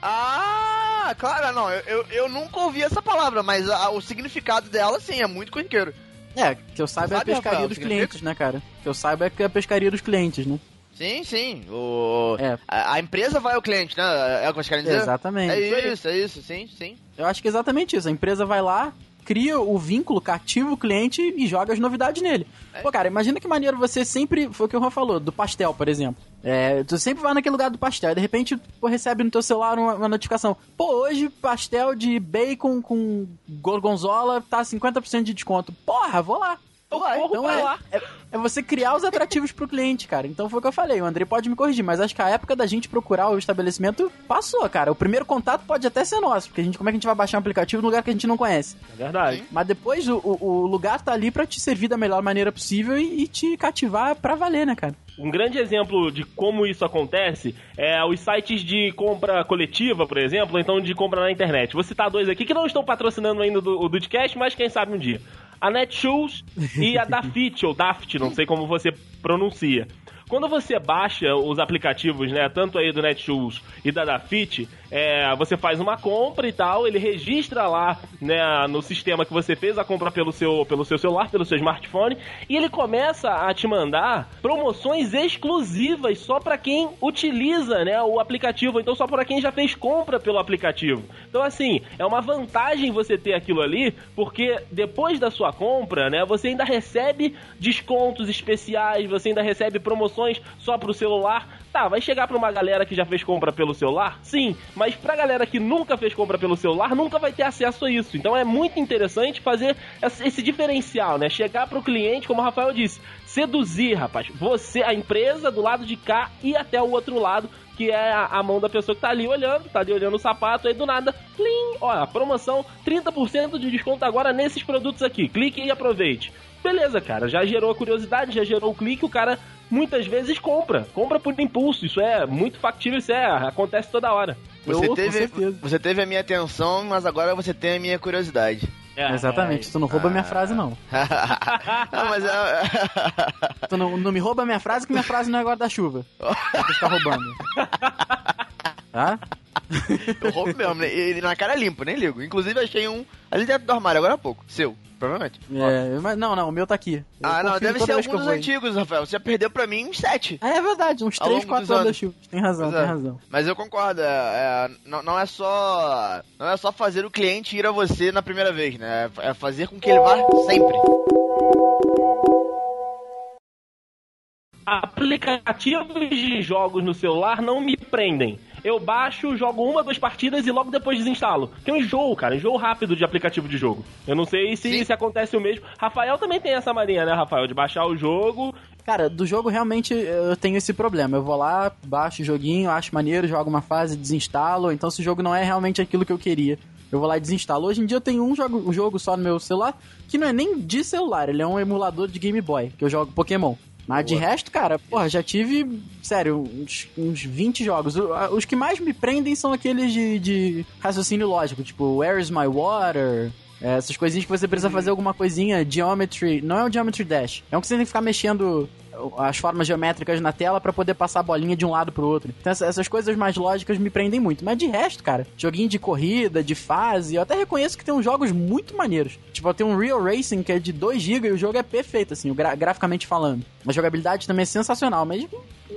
Ah, claro, não, eu, eu, eu nunca ouvi essa palavra, mas a- o significado dela, sim, é muito corriqueiro. É, que eu saiba é a pescaria Rafael, dos clientes, né, cara? Que eu saiba é que é a pescaria dos clientes, né? Sim, sim. O, É. a, a empresa vai ao cliente, né? É o que vocês querem dizer? Exatamente. É isso, é isso, sim, sim. Eu acho que é exatamente isso. A empresa vai lá, cria o vínculo, cativa o cliente e joga as novidades nele. É. Pô, cara, imagina que maneiro você sempre. Foi o que o Juan falou, do pastel, por exemplo. É, tu sempre vai naquele lugar do pastel, e de repente pô, recebe no teu celular uma, uma notificação. Pô, hoje pastel de bacon com gorgonzola tá 50% de desconto. Porra, vou lá. Vai, Então pra é, lá. é, é você criar os atrativos pro cliente, cara. Então foi o que eu falei. O André pode me corrigir, mas acho que a época da gente procurar o estabelecimento passou, cara. O primeiro contato pode até ser nosso, porque a gente, como é que a gente vai baixar um aplicativo no lugar que a gente não conhece? É verdade. Mas depois o, o- o lugar tá ali pra te servir da melhor maneira possível e, e te cativar pra valer, né, cara? Um grande exemplo de como isso acontece é os sites de compra coletiva, por exemplo, então de compra na internet. Vou citar dois aqui que não estão patrocinando ainda o Dudcast, mas quem sabe um dia. A Netshoes e a Dafit, ou Daft, não sei como você pronuncia. Quando você baixa os aplicativos, né, tanto aí do Netshoes e da Dafit, é, você faz uma compra e tal, ele registra lá, né, no sistema que você fez a compra pelo seu, pelo seu celular, pelo seu smartphone, e ele começa a te mandar promoções exclusivas só para quem utiliza, né, o aplicativo, então só para quem já fez compra pelo aplicativo. Então assim, é uma vantagem você ter aquilo ali, porque depois da sua compra, né, você ainda recebe descontos especiais, você ainda recebe promoções só pro celular. Tá, vai chegar pra uma galera que já fez compra pelo celular? Sim, mas pra galera que nunca fez compra pelo celular, nunca vai ter acesso a isso. Então é muito interessante fazer esse diferencial, né? Chegar pro cliente, como o Rafael disse, seduzir, rapaz. Você, a empresa do lado de cá e até o outro lado, que é a, a mão da pessoa que tá ali olhando, tá ali olhando o sapato, aí do nada, plim, ó, promoção, 30% de desconto agora nesses produtos aqui. Clique e aproveite. Beleza, cara, já gerou a curiosidade, já gerou o clique, o cara muitas vezes compra. Compra por impulso, isso é muito factível, isso é, acontece toda hora. Você Eu, com teve, certeza. você teve a minha atenção, mas agora você tem a minha curiosidade. É, Exatamente. Tu não rouba minha frase, não. não, mas é... Tu não, não me rouba minha frase, que minha frase não é guarda-chuva. Pra tu ficar roubando. Tá? eu roubo mesmo, né? Ele na cara limpa, nem ligo. Inclusive achei um ali dentro do armário agora há pouco. Seu, provavelmente. É, mas não, não, o meu tá aqui. Eu ah, não, deve ser algum eu dos antigos, Rafael. Você já perdeu pra mim uns sete. É, é verdade, uns Ao 3, longo 4 dos anos anos. chuvas. Tem razão, Pois é. tem razão. Mas eu concordo, é, é, não, não é só. Não é só fazer o cliente ir a você na primeira vez, né? É fazer com que ele vá sempre. Aplicativos de jogos no celular não me prendem. Eu baixo, jogo uma, duas partidas e logo depois desinstalo. Tem um enjoo, cara, enjoo rápido de aplicativo de jogo. Eu não sei se, se acontece o mesmo. Rafael também tem essa mania, né, Rafael? De baixar o jogo. Cara, do jogo realmente eu tenho esse problema. Eu vou lá, baixo o joguinho, acho maneiro, jogo uma fase, desinstalo. Então se o jogo não é realmente aquilo que eu queria, eu vou lá e desinstalo. Hoje em dia eu tenho um jogo, um jogo só no meu celular, que não é nem de celular, ele é um emulador de Game Boy, que eu jogo Pokémon. Mas de resto, cara, porra, já tive, sério, uns, uns 20 jogos. Os que mais me prendem são aqueles de, de raciocínio lógico, tipo Where is My Water? É, essas coisinhas que você precisa fazer alguma coisinha, Geometry. Não é o Geometry Dash. É um que você tem que ficar mexendo. As formas geométricas na tela pra poder passar a bolinha de um lado pro outro. Então essa- essas coisas mais lógicas me prendem muito. Mas de resto, cara, joguinho de corrida, de fase, eu até reconheço que tem uns jogos muito maneiros. Tipo, tem um Real Racing que é de 2 GB e o jogo é perfeito, assim, gra- graficamente falando. A jogabilidade também é sensacional, mas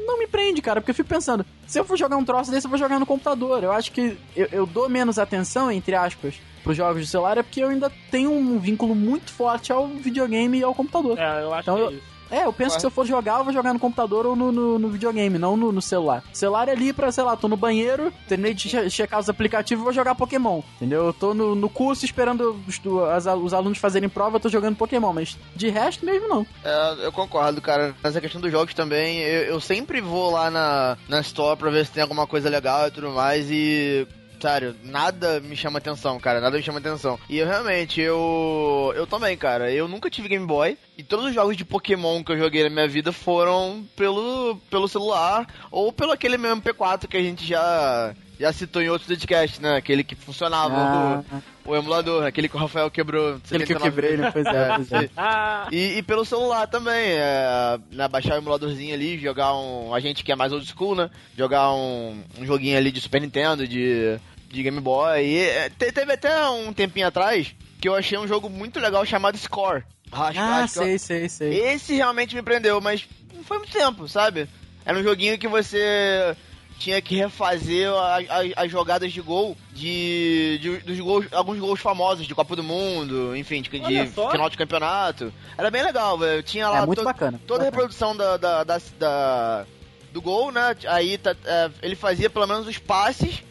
não me prende, cara, porque eu fico pensando, se eu for jogar um troço desse, eu vou jogar no computador. Eu acho que eu, eu dou menos atenção, entre aspas, pros jogos de celular, é porque eu ainda tenho um vínculo muito forte ao videogame e ao computador. É, eu acho Então que é eu- isso. É, eu penso que se eu for jogar, eu vou jogar no computador ou no, no, no videogame, não no, no celular. Celular é ali pra, sei lá, tô no banheiro, terminei de che- checar os aplicativos e vou jogar Pokémon. Entendeu? Eu tô no, no curso esperando os, as os alunos fazerem prova, eu tô jogando Pokémon, mas de resto mesmo não. É, eu concordo, cara. Nessa questão dos jogos também, eu, eu sempre vou lá na, na Store pra ver se tem alguma coisa legal e tudo mais e. Sério, nada me chama atenção, cara. Nada me chama atenção. E eu realmente, eu. Eu também, cara. Eu nunca tive Game Boy. E todos os jogos de Pokémon que eu joguei na minha vida foram pelo, pelo celular ou pelo aquele mesmo P4 que a gente já. Já citou em outros podcasts, né? Aquele que funcionava, Ah, o, o emulador, aquele que o Rafael quebrou. aquele que eu 79 quebrei, né? Pois é, pois é. Ah, e, e pelo celular também, é, né, baixar o emuladorzinho ali, jogar um. A gente que é mais old school, né? Jogar um, um joguinho ali de Super Nintendo, de, de Game Boy. E é, te- teve até um tempinho atrás que eu achei um jogo muito legal chamado Score. Acho, Ah, eu- sei, sei, sei. esse realmente me prendeu, mas não foi muito tempo, sabe? Era um joguinho que você tinha que refazer a- a- as jogadas de gol de, de- dos gols, alguns gols famosos de Copa do Mundo, enfim, de, de final de campeonato. Era bem legal, velho. Tinha lá É muito to- bacana. toda a bacana. reprodução da, da, da- da- do gol, né? Aí tá- é, ele fazia pelo menos os passes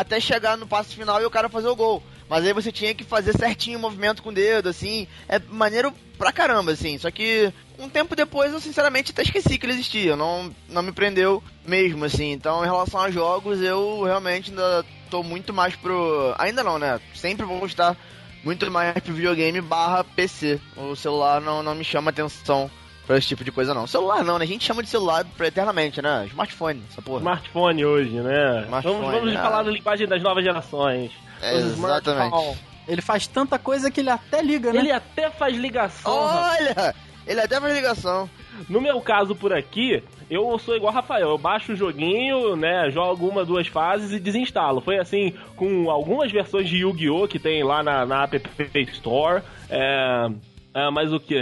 até chegar no passe final e o cara fazer o gol. Mas aí você tinha que fazer certinho o movimento com o dedo, assim. É maneiro pra caramba, assim. Só que um tempo depois eu sinceramente até esqueci que ele existia. Não, não me prendeu mesmo, assim. Então, em relação a jogos, eu realmente ainda tô muito mais pro. Ainda não, né? Sempre vou estar muito mais pro videogame barra PC. O celular não, não me chama atenção pra esse tipo de coisa, não. Celular não, né? A gente chama de celular pra eternamente, né? Smartphone, essa porra. smartphone hoje, né? Smartphone, vamos vamos é. falar da linguagem das novas gerações. É, exatamente. Ele faz tanta coisa que ele até liga, né? Ele até faz ligação. rapaz. Olha! Ele até faz ligação. No meu caso por aqui, eu sou igual Rafael. Eu baixo o joguinho, né? Jogo uma, duas fases e desinstalo. Foi assim com algumas versões de Yu-Gi-Oh! que tem lá na, na App Store. É, é, mas o que?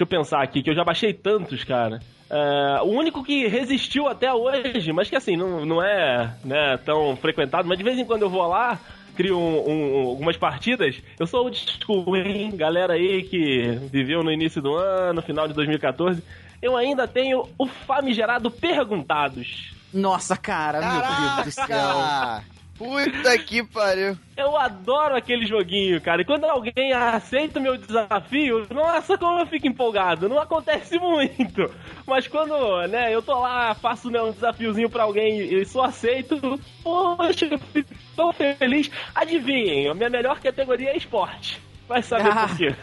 Deixa eu pensar aqui, que eu já baixei tantos, cara. É, o único que resistiu até hoje, mas que assim, não, não é né, tão frequentado, mas de vez em quando eu vou lá, crio um- um- algumas partidas. Eu sou o school, hein? Galera aí que viveu no início do ano, final de 2014. Eu ainda tenho o famigerado Perguntados. Nossa, cara, meu Deus do céu. Puta que pariu. Eu adoro aquele joguinho, cara. E quando alguém aceita o meu desafio, nossa, como eu fico empolgado. Não acontece muito. Mas quando, né, eu tô lá, faço né, um desafiozinho pra alguém e só aceito, poxa, eu fico tão feliz. Adivinhem, a minha melhor categoria é esporte. Vai saber Ah. por quê.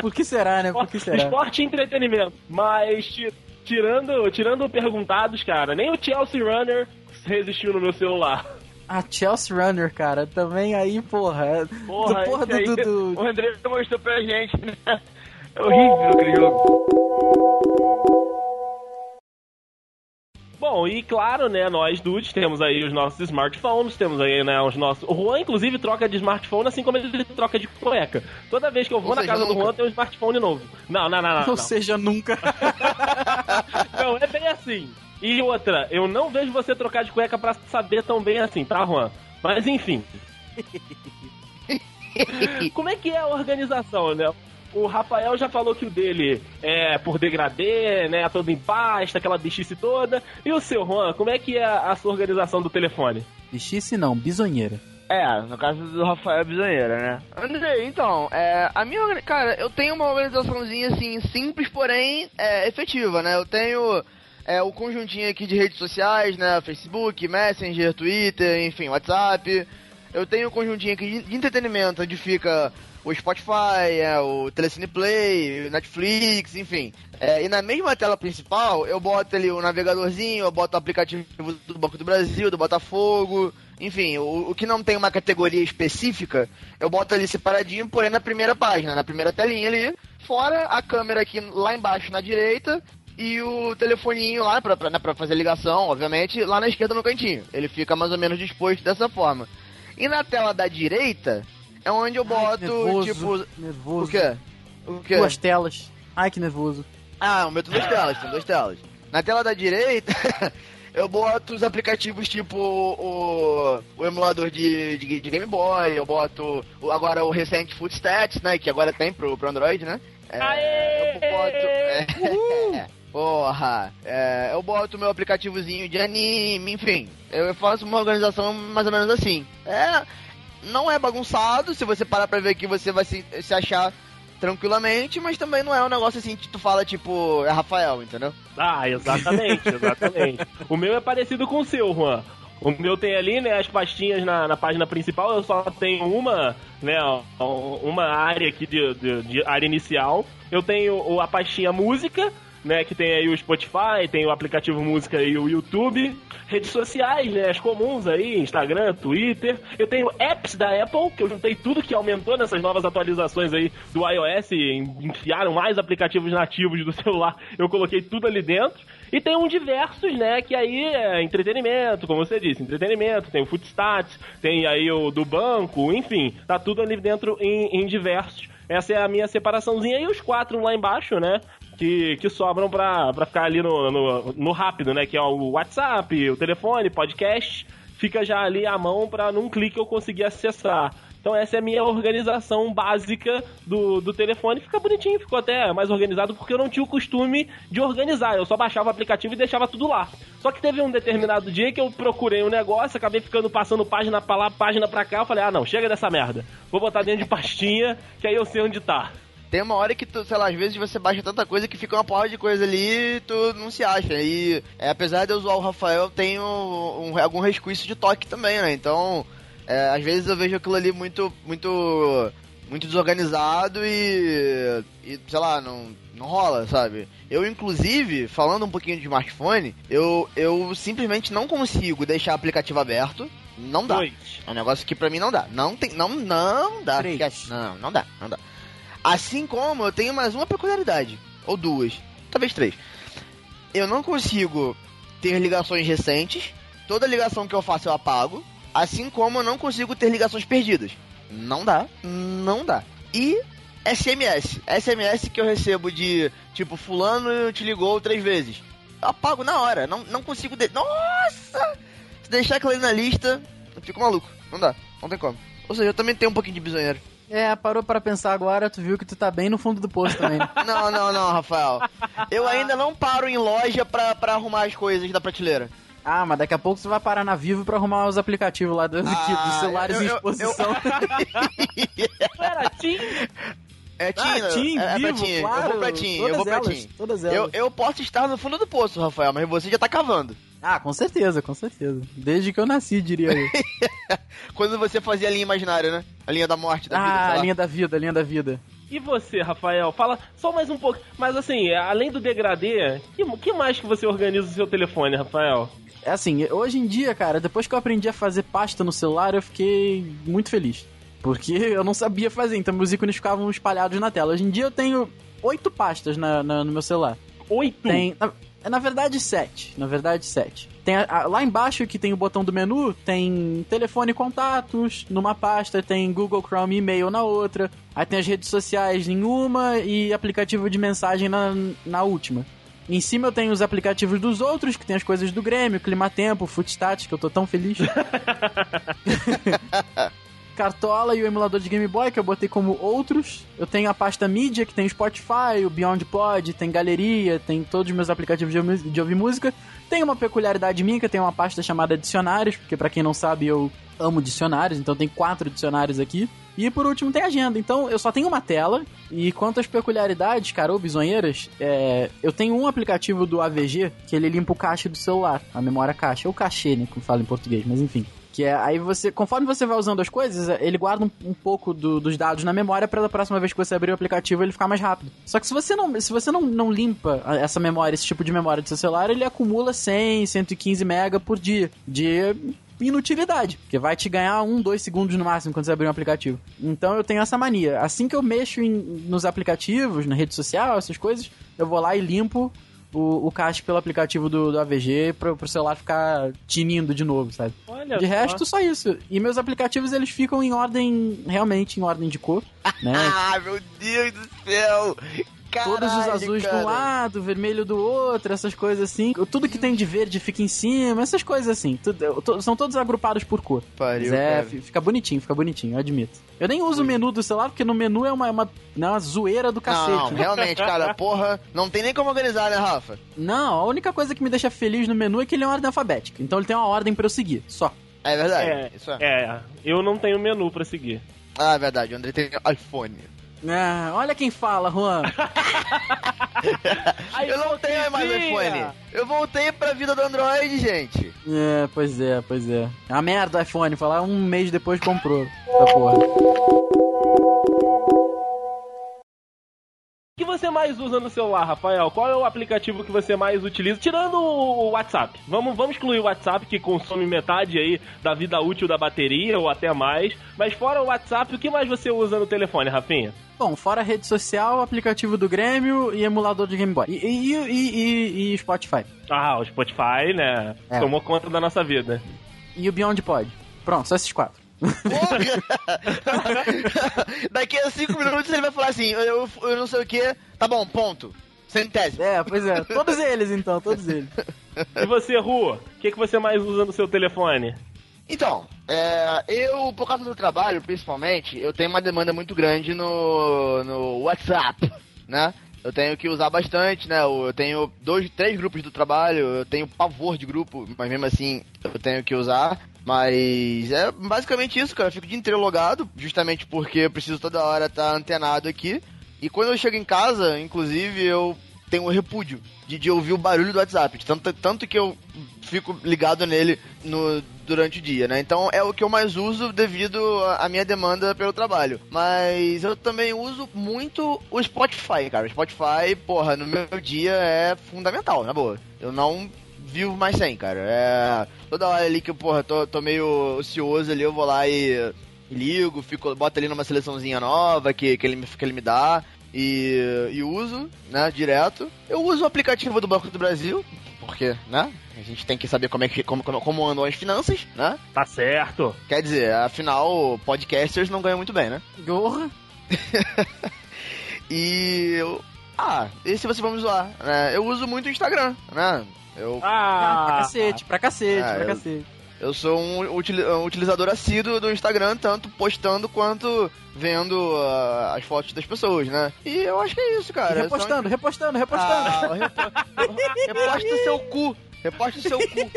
Por que será, né? Por que será? Esporte e entretenimento. Mas ti- tirando, tirando perguntados, cara, nem o Chelsea Runner resistiu no meu celular. A Chelsea Runner, cara, também aí, porra. Porra, do, porra esse aí, do, do, do- O André mostrou pra gente, né? É horrível aquele jogo. Bom, e claro, né, nós dudes temos aí os nossos smartphones, temos aí, né, os nossos... O Juan, inclusive, troca de smartphone assim como ele troca de cueca. Toda vez que eu vou Ou na casa do nunca. Juan, tem um smartphone novo. Não, não, não, não. Ou não. seja, nunca. Não, é bem assim. E outra, eu não vejo você trocar de cueca pra saber tão bem assim, tá, Juan? Mas enfim. Como é que é a organização, né? O Rafael já falou que o dele é por degradê, né? Todo em pasta, aquela bichice toda. E o seu, Juan, como é que é a sua organização do telefone? Bichice não, bisonheira. É, no caso do Rafael Bizonheira, né? André, então, é, a minha. Cara, eu tenho uma organizaçãozinha assim, simples, porém é, efetiva, né? Eu tenho é, o conjuntinho aqui de redes sociais, né? Facebook, Messenger, Twitter, enfim, WhatsApp. Eu tenho o conjuntinho aqui de, entretenimento, onde fica o Spotify, é, o Telecine Play, Netflix, enfim. É, e na mesma tela principal, eu boto ali o navegadorzinho, eu boto o aplicativo do Banco do Brasil, do Botafogo, enfim, o, o que não tem uma categoria específica, eu boto ali separadinho, porém na primeira página, na primeira telinha ali, fora a câmera aqui lá embaixo na direita, e o telefoninho lá pra, pra, né, pra fazer ligação, obviamente, lá na esquerda no cantinho. Ele fica mais ou menos disposto dessa forma. E na tela da direita é onde eu Ai, boto, que nervoso, tipo. nervoso. O quê? O quê? Duas telas. Ai, que nervoso. Ah, o meu tem duas telas, tem duas telas. Na tela da direita, eu boto os aplicativos tipo o, o emulador de, de, de Game Boy, eu boto o- agora o recente Footstats, né? Que agora tem pro, pro Android, né? É, Aê! eu boto. É, porra! É, eu boto meu aplicativozinho de anime, enfim. Eu faço uma organização mais ou menos assim. É. Não é bagunçado, se você parar pra ver aqui você vai se, se achar tranquilamente, mas também não é um negócio assim que tu fala, tipo, é Rafael, entendeu? Ah, exatamente, exatamente. o meu é parecido com o seu, Juan. O meu tem ali, né, as pastinhas na, na página principal, eu só tenho uma, né, uma área aqui de, de, de área inicial. Eu tenho a pastinha música, né, que tem aí o Spotify, tem o aplicativo música e o YouTube. Redes sociais, né, as comuns aí, Instagram, Twitter. Eu tenho apps da Apple, que eu juntei tudo que aumentou nessas novas atualizações aí do iOS, enfiaram mais aplicativos nativos do celular. Eu coloquei tudo ali dentro. E tem um diversos, né, que aí é entretenimento, como você disse, entretenimento, tem o Footstats, tem aí o do banco, enfim, tá tudo ali dentro em, em diversos. Essa é a minha separaçãozinha. E os quatro lá embaixo, né? Que, que sobram pra, pra ficar ali no, no, no rápido, né? Que é o WhatsApp, o telefone, podcast. Fica já ali à mão pra num clique eu conseguir acessar. Então essa é a minha organização básica do, do telefone. Fica bonitinho, ficou até mais organizado porque eu não tinha o costume de organizar. Eu só baixava o aplicativo e deixava tudo lá. Só que teve um determinado dia que eu procurei um negócio, acabei ficando passando página pra lá, página pra cá. Eu falei, ah não, chega dessa merda. Vou botar dentro de pastinha, que aí eu sei onde tá. Tem uma hora que tu, sei lá, às vezes você baixa tanta coisa que fica uma porra de coisa ali e tu não se acha. E é, apesar de eu usar o Rafael, tem um, um- algum resquício de toque também, né? Então, é, às vezes eu vejo aquilo ali muito, muito, muito desorganizado e, e sei lá, não, não rola, sabe? Eu, inclusive, falando um pouquinho de smartphone, eu, eu simplesmente não consigo deixar o aplicativo aberto. Não dá. Dois. É um negócio que pra mim não dá. Não tem, não, não dá. Não, não dá, não dá. Assim como eu tenho mais uma peculiaridade, ou duas, talvez três. Eu não consigo ter ligações recentes. Toda ligação que eu faço eu apago. Assim como eu não consigo ter ligações perdidas. Não dá, não dá. E SMS. SMS que eu recebo de tipo, fulano te ligou três vezes. Eu apago na hora, não, não consigo. De... Nossa! Se deixar aquilo ali na lista, eu fico maluco. Não dá, não tem como. Ou seja, eu também tenho um pouquinho de bisonheiro. É, parou pra pensar agora, tu viu que tu tá bem no fundo do poço também. Não, não, não, Rafael. Eu ainda não paro em loja pra, pra arrumar as coisas da prateleira. Ah, mas daqui a pouco você vai parar na Vivo pra arrumar os aplicativos lá do, aqui, dos celulares eu- em eu- exposição. Era Tim? É Tim, Ah, Tim, é, é pra Vivo, Tim. claro, eu vou pra Tim, eu vou pra elas, Tim. todas Eu, eu posso estar no fundo do poço, Rafael, mas você já tá cavando. Ah, com certeza, com certeza. Desde que eu nasci, diria eu. Quando você fazia a linha imaginária, né? A linha da morte, da vida, ah, a linha da vida, a linha da vida. E você, Rafael? Fala só mais um pouco. Mas assim, além do degradê, que, que mais que você organiza o seu telefone, Rafael? É assim, hoje em dia, cara, depois que eu aprendi a fazer pasta no celular, eu fiquei muito feliz. Porque eu não sabia fazer, então meus ícones ficavam espalhados na tela. Hoje em dia eu tenho oito pastas na- na- no meu celular. Oito. Tem. Na, é, na verdade, sete. Na verdade, sete. Tem a- a- lá embaixo que tem o botão do menu, tem telefone e contatos numa pasta, tem Google Chrome e e-mail na outra. Aí tem as redes sociais em uma e aplicativo de mensagem na, na última. Em cima eu tenho os aplicativos dos outros, que tem as coisas do Grêmio, Climatempo, Footstats, que eu tô tão feliz. Cartola e o emulador de Game Boy, que eu botei como outros. Eu tenho a pasta mídia, que tem Spotify, o Beyond Pod, tem galeria, tem todos os meus aplicativos de, ouvir- música. Tem uma peculiaridade minha, que eu tenho uma pasta chamada dicionários, porque pra quem não sabe, eu amo dicionários, então tem quatro dicionários aqui. E por último tem agenda. Então eu só tenho uma tela. E quanto às peculiaridades, cara, ou bizonheiras, é, eu tenho um aplicativo do AVG que ele limpa o cache do celular, a memória cache, ou cachê, né, como fala em português, mas enfim. Que é, aí você, conforme você vai usando as coisas, ele guarda um, um pouco do- dos dados na memória para da próxima vez que você abrir o aplicativo ele ficar mais rápido. Só que se você não, se você não, não limpa a- essa memória, esse tipo de memória do seu celular, ele acumula 100, 115 mega por dia de inutilidade, porque vai te ganhar um, dois segundos no máximo quando você abrir um aplicativo. Então eu tenho essa mania. Assim que eu mexo em- nos aplicativos, na rede social, essas coisas, eu vou lá e limpo o, o cache pelo aplicativo do, do AVG pro, pro celular ficar tinindo de novo, sabe? Olha De só. resto, só isso. E meus aplicativos, eles ficam em ordem, realmente em ordem de cor, né? Ah, meu Deus do céu! Caralho, Todos os azuis de cara. um lado, vermelho do outro, essas coisas assim. Tudo que tem de verde fica em cima, essas coisas assim. Tudo- to- são todos agrupados por cor. Pariu, Mas é, cara. fi- fica bonitinho, fica bonitinho, eu admito. Eu nem uso o menu do celular, porque no menu é uma, uma, né, uma zoeira do cacete. Não, não, né? realmente, cara, porra, não tem nem como organizar, né, Rafa? Não, a única coisa que me deixa feliz no menu é que ele é uma ordem alfabética. Então ele tem uma ordem pra eu seguir, só. É verdade, É, isso é. é, eu não tenho menu pra seguir. Ah, é verdade, o André tem iPhone. Ah, olha quem fala, Juan. eu não tenho mais iPhone. Eu voltei pra vida do Android, gente. é, pois é, pois é. É uma merda o iPhone, falar um mês depois comprou. Essa porra. O que você mais usa no celular, Rafael? Qual é o aplicativo que você mais utiliza? Tirando o WhatsApp. Vamos, vamos excluir o WhatsApp, que consome metade aí da vida útil da bateria, ou até mais. Mas fora o WhatsApp, o que mais você usa no telefone, Rafinha? Bom, fora rede social, aplicativo do Grêmio e emulador de Game Boy. E, e, e, e- e Spotify. Ah, o Spotify, né? É. Tomou conta da nossa vida. E o Beyond Pod. Pronto, só esses quatro. Daqui a cinco minutos ele vai falar assim, eu, eu não sei o que, tá bom, ponto. Centésimo. É, pois é. Todos eles, então, todos eles. E você, Ru? O que, que você mais usa no seu telefone? Então, é, eu, por causa do trabalho, principalmente, eu tenho uma demanda muito grande no, no WhatsApp, né? Eu tenho que usar bastante, né? Eu tenho dois, três grupos do trabalho, eu tenho pavor de grupo, mas mesmo assim eu tenho que usar. Mas é basicamente isso, cara. Eu fico dia inteiro logado, justamente porque eu preciso toda hora estar antenado aqui. E quando eu chego em casa, inclusive, eu tenho um repúdio de, de ouvir o barulho do WhatsApp. de Tanto, tanto que eu fico ligado nele no, durante o dia, né? Então é o que eu mais uso devido à minha demanda pelo trabalho. Mas eu também uso muito o Spotify, cara. O Spotify, porra, no meu dia é fundamental, na boa. Eu não vivo mais sem, cara. É. Toda hora ali que eu, porra, tô, tô meio ocioso ali, eu vou lá e ligo, fico, boto ali numa seleçãozinha nova que, que, ele, me- que ele me dá e, e uso, né, direto. Eu uso o aplicativo do Banco do Brasil, porque, né, a gente tem que saber como, é que, como, como, como andam as finanças, né? Tá certo. Quer dizer, afinal, podcasters não ganham muito bem, né? Gorra. E eu... Ah, esse vocês vão me zoar, né? Eu uso muito o Instagram, né? Eu Ah, pra Ah, cacete, pra cacete, Ah, pra eu- cacete. Eu sou um, utili- um utilizador assíduo do Instagram, tanto postando quanto vendo ah, as fotos das pessoas, né? E eu acho que é isso, cara. E repostando, repostando, repostando. Ah, repo- reposta seu cu. Reposta seu cu.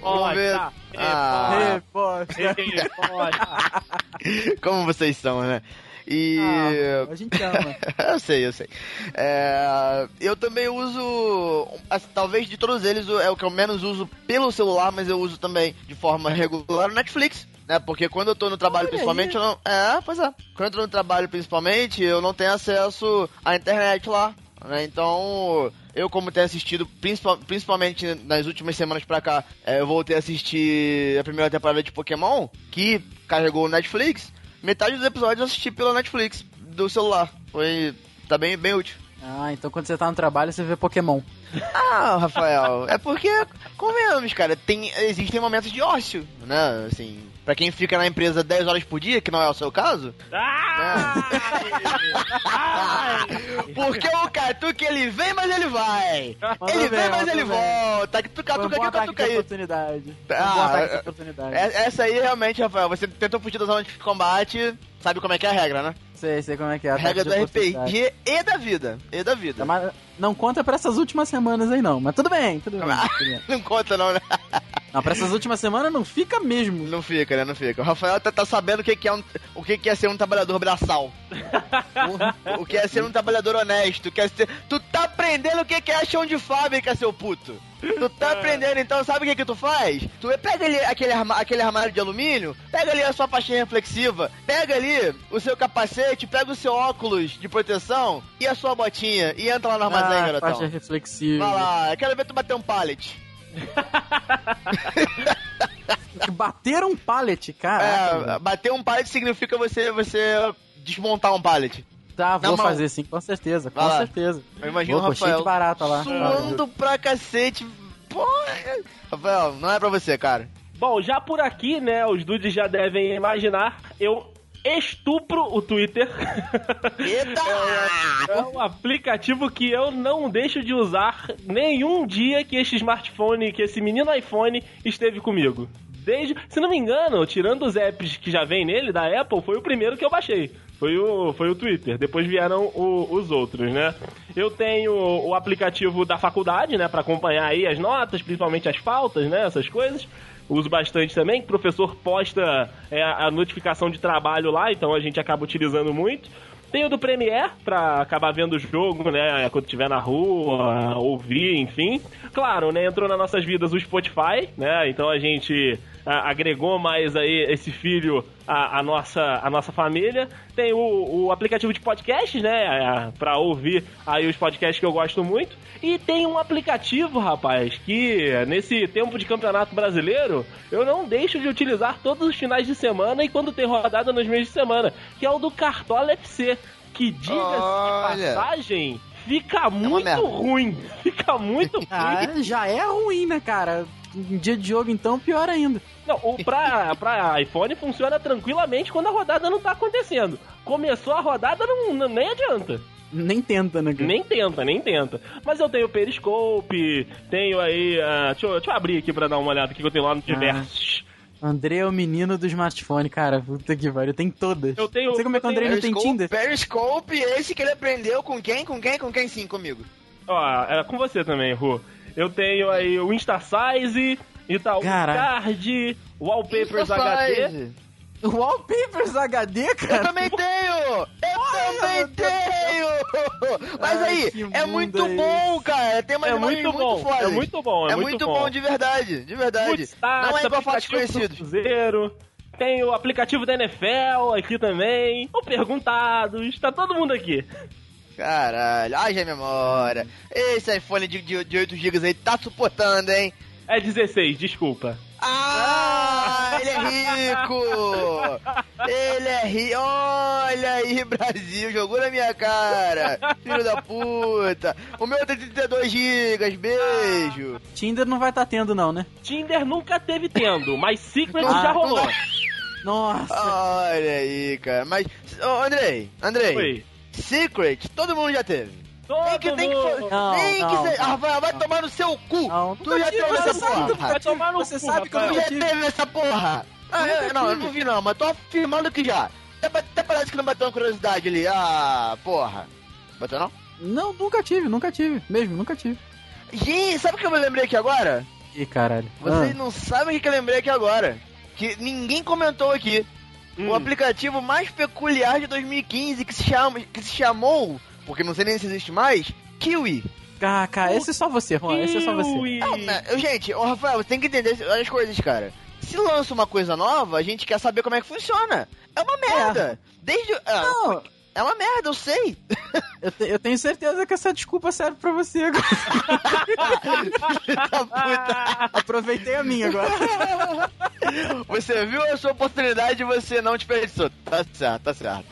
Vamos ver. Reposta. Ah. Reposta. Reposta. Como vocês são, né? E. Ah, a gente ama. eu sei, eu sei. É, eu também uso. as- Talvez de todos eles é o que eu menos uso pelo celular, mas eu uso também de forma regular o Netflix. Né, porque quando eu tô no trabalho, Olha principalmente, aí. eu não. É, pois é. Quando eu tô no trabalho, principalmente, eu não tenho acesso à internet lá. Né? Então, eu como tenho assistido, principal- principalmente nas últimas semanas pra cá, é, eu voltei a assistir a primeira temporada de Pokémon, que carregou o Netflix. Metade dos episódios eu assisti pela Netflix, do celular. Foi. tá bem, bem útil. Ah, então quando você tá no trabalho, você vê Pokémon. Ah, Rafael, é porque, convenhamos, cara, tem, existem momentos de ócio, né? Assim, pra quem fica na empresa 10 horas por dia, que não é o seu caso, Ah! Porque o Catuca ele vem, mas ele vai. Ele vem, mas ele volta. Tu Catuca aqui, Catuca aí. oportunidade. Ah, é- oportunidade. É- Essa aí, realmente, Rafael, você tentou fugir da zona de combate, sabe como é que é a regra, né? Sei, sei como é que é. A ataque regra do. RPG e da vida. E da vida. Tá, mas não conta pra essas últimas semanas aí, não. Mas tudo bem, tudo bem. tudo bem. Não conta não, né? Não, pra essas últimas semanas não fica mesmo. Não fica, né? Não fica. O Rafael tá, tá sabendo o que, que é um, o que, que é ser um trabalhador braçal. o que é ser um trabalhador honesto. Que é ser... Tu tá aprendendo o que, que é chão de fábrica, seu puto. Tu tá aprendendo, então sabe o que que tu faz? Tu pega ali aquele, arma- aquele armário de alumínio, pega ali a sua faixinha reflexiva, pega ali o seu capacete, pega o seu óculos de proteção e a sua botinha e entra lá no armazém, ah, garotão. faixa reflexiva. Vai lá, eu quero ver tu bater um pallet. Bater um pallet, cara. É, bater um pallet significa você, você desmontar um pallet. Tá, vou fazer sim, com certeza, com Vai lá. certeza. Eu imagino Pô, o pô, cheio de Rafael barata lá. suando pra cacete. Porra! Rafael, não é pra você, cara. Bom, já por aqui, né, os dudes já devem imaginar, eu estupro o Twitter. Eita! É um aplicativo que eu não deixo de usar nenhum dia que este smartphone, que esse menino iPhone esteve comigo. Desde, se não me engano, tirando os apps que já vem nele da Apple, foi o primeiro que eu baixei. Foi o, foi o Twitter. Depois vieram o- os outros, né? Eu tenho o aplicativo da faculdade, né, Pra acompanhar aí as notas, principalmente as faltas, né, essas coisas. Uso bastante também, o professor posta é, a notificação de trabalho lá, então a gente acaba utilizando muito. Tem o do Premiere, pra acabar vendo o jogo, né, quando estiver na rua, ouvir, enfim. Claro, né, entrou nas nossas vidas o Spotify, né, então a gente a- agregou mais aí esse filho à, à nossa, à nossa família. Tem o, o aplicativo de podcasts, né, a- pra ouvir aí os podcasts que eu gosto muito. E tem um aplicativo, rapaz, que nesse tempo de campeonato brasileiro, eu não deixo de utilizar todos os finais de semana e quando tem rodada nos meses de semana, que é o do Cartola FC, que diga-se de passagem, fica muito merda. ruim. Fica muito ruim. Ah, já é ruim, né, cara? Em dia de jogo, então, pior ainda. Não, o pra, pra iPhone funciona tranquilamente quando a rodada não tá acontecendo. Começou a rodada, não, não- nem adianta. Nem tenta, né, cara? Nem tenta, nem tenta. Mas eu tenho Periscope, tenho aí. ah, deixa, eu, deixa eu abrir aqui pra dar uma olhada aqui que eu tenho lá no diversos. André é o menino do smartphone, cara. Puta que pariu, tem todas. Eu tenho- Não sei como é que o André não tem Tinder. Periscope, esse que ele aprendeu com quem? Com quem? Com quem sim, comigo. Ó, é com você também, Ru. Eu tenho aí o InstaSize, Itaú Caralho. Card, Wallpapers HD. Wallpapers HD, Eu cara? também tenho! Eu também tenho! Mas Ai, aí, é muito é bom, cara. Tem umas É muito muito bom, fodas. é muito bom, é, É muito bom, de verdade, de verdade. Mudstats, Não é igual do conhecidos. Cruzeiro. Tem o aplicativo da NFL aqui também. O Perguntados. Tá todo mundo aqui. Caralho, haja memória. Esse iPhone de, de, de 8 GB aí tá suportando, hein? É 16, desculpa. Ah, ele é rico! Ele é rico! Olha aí, Brasil, jogou na minha cara! Filho da puta! O meu tem 32 GB, beijo! Tinder não vai estar tendo, não, né? Tinder nunca teve tendo, mas Secret Ah, já rolou. Nossa. Olha aí, cara. Mas, ô, Andrei, Andrei, Oi. Secret, todo mundo já teve. Todo Nem que, nem que, mundo. for- Não, nem não, que. Ah, vai, vai tomar no seu cu! Não, tu já teve essa você sabe que eu porra! Vai tomar no Você cu, sabe que eu já teve essa porra! Ah, eu, não, eu não vi não, mas tô afirmando que já. Até, até parece que não bateu uma curiosidade ali. Ah, porra. Bateu não? Não, nunca tive, nunca tive. Mesmo, nunca tive. Gente, sabe o que eu me lembrei aqui agora? Ih, caralho. Vocês Ah. não sabem o que eu lembrei aqui agora. Que ninguém comentou aqui. Hum. O aplicativo mais peculiar de 2015 que se, chama, que se chamou, porque não sei nem se existe mais, Kiwi. Ah, cara, esse é só você, Juan. Esse é só você. Kiwi. Não, né, gente, ô Rafael, você tem que entender as coisas, cara. Se lança uma coisa nova, a gente quer saber como é que funciona. É uma merda. Desde. ah, Não, é uma merda, eu sei. eu, te- eu tenho certeza que essa desculpa serve pra você agora. Puta. Aproveitei a minha agora. Você viu a sua oportunidade e você não desperdiçou. Tá certo, tá certo.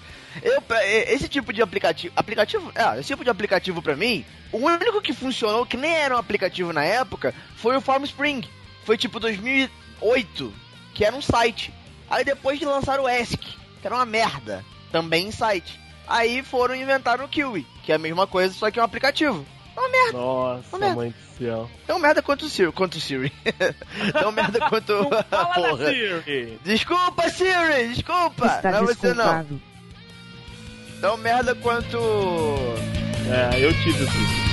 Eu, esse tipo de aplicativo. Aplicativo? É, esse tipo de aplicativo pra mim, o único que funcionou, que nem era um aplicativo na época, foi o Farm Spring. Foi tipo 2008, que era um site. Aí depois de lançar o ESC, que era uma merda, também em site. Aí foram inventar o Kiwi, que é a mesma coisa, só que é um aplicativo. É uma merda. Nossa, Ô, merda. mãe do céu. Tão merda quanto o Siri. Quanto o Siri. Tão merda quanto. Da Porra. Siri. Desculpa, Siri! Desculpa! Está não é você não. Tão merda quanto. É, eu tive isso.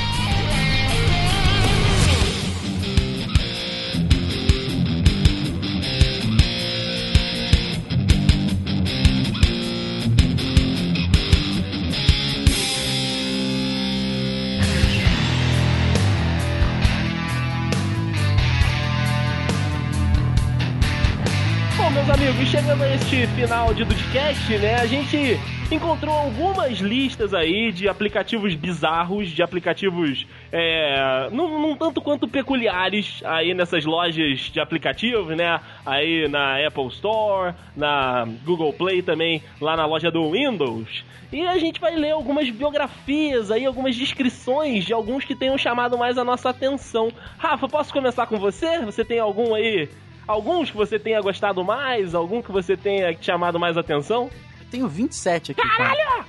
Final de Dudcast, né? A gente encontrou algumas listas aí de aplicativos bizarros, de aplicativos é, não, não tanto quanto peculiares aí nessas lojas de aplicativos, né? Aí na Apple Store, na Google Play também, lá na loja do Windows. E a gente vai ler algumas biografias aí, algumas descrições de alguns que tenham chamado mais a nossa atenção. Rafa, posso começar com você? Você tem algum aí? Alguns que você tenha gostado mais? Algum que você tenha chamado mais atenção? Eu tenho 27 aqui. Caralho! Cara.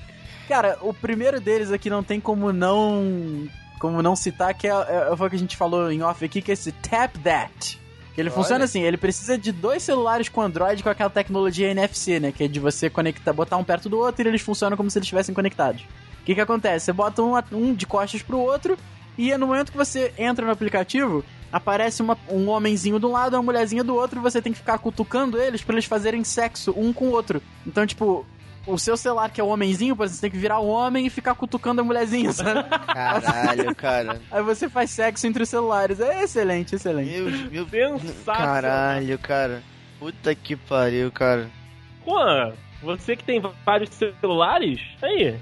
cara, o primeiro deles aqui não tem como não como não citar, que é, é, foi o que a gente falou em off aqui, que é esse Tap That. Ele Olha. funciona assim, ele precisa de dois celulares com Android com aquela tecnologia NFC, né? Que é de você conectar, botar um perto do outro e eles funcionam como se eles estivessem conectados. O que que acontece? Você bota um, um de costas pro outro e no momento que você entra no aplicativo, aparece uma, um homenzinho de um lado e uma mulherzinha do outro e você tem que ficar cutucando eles para eles fazerem sexo um com o outro. Então, tipo, o seu celular, que é o homenzinho, por exemplo, você tem que virar o homem e ficar cutucando a mulherzinha, sabe? Caralho, cara. Aí você faz sexo entre os celulares. É excelente, excelente. Meu, meu Caralho, cara. Puta que pariu, cara. Juan, você que tem vários celulares, aí.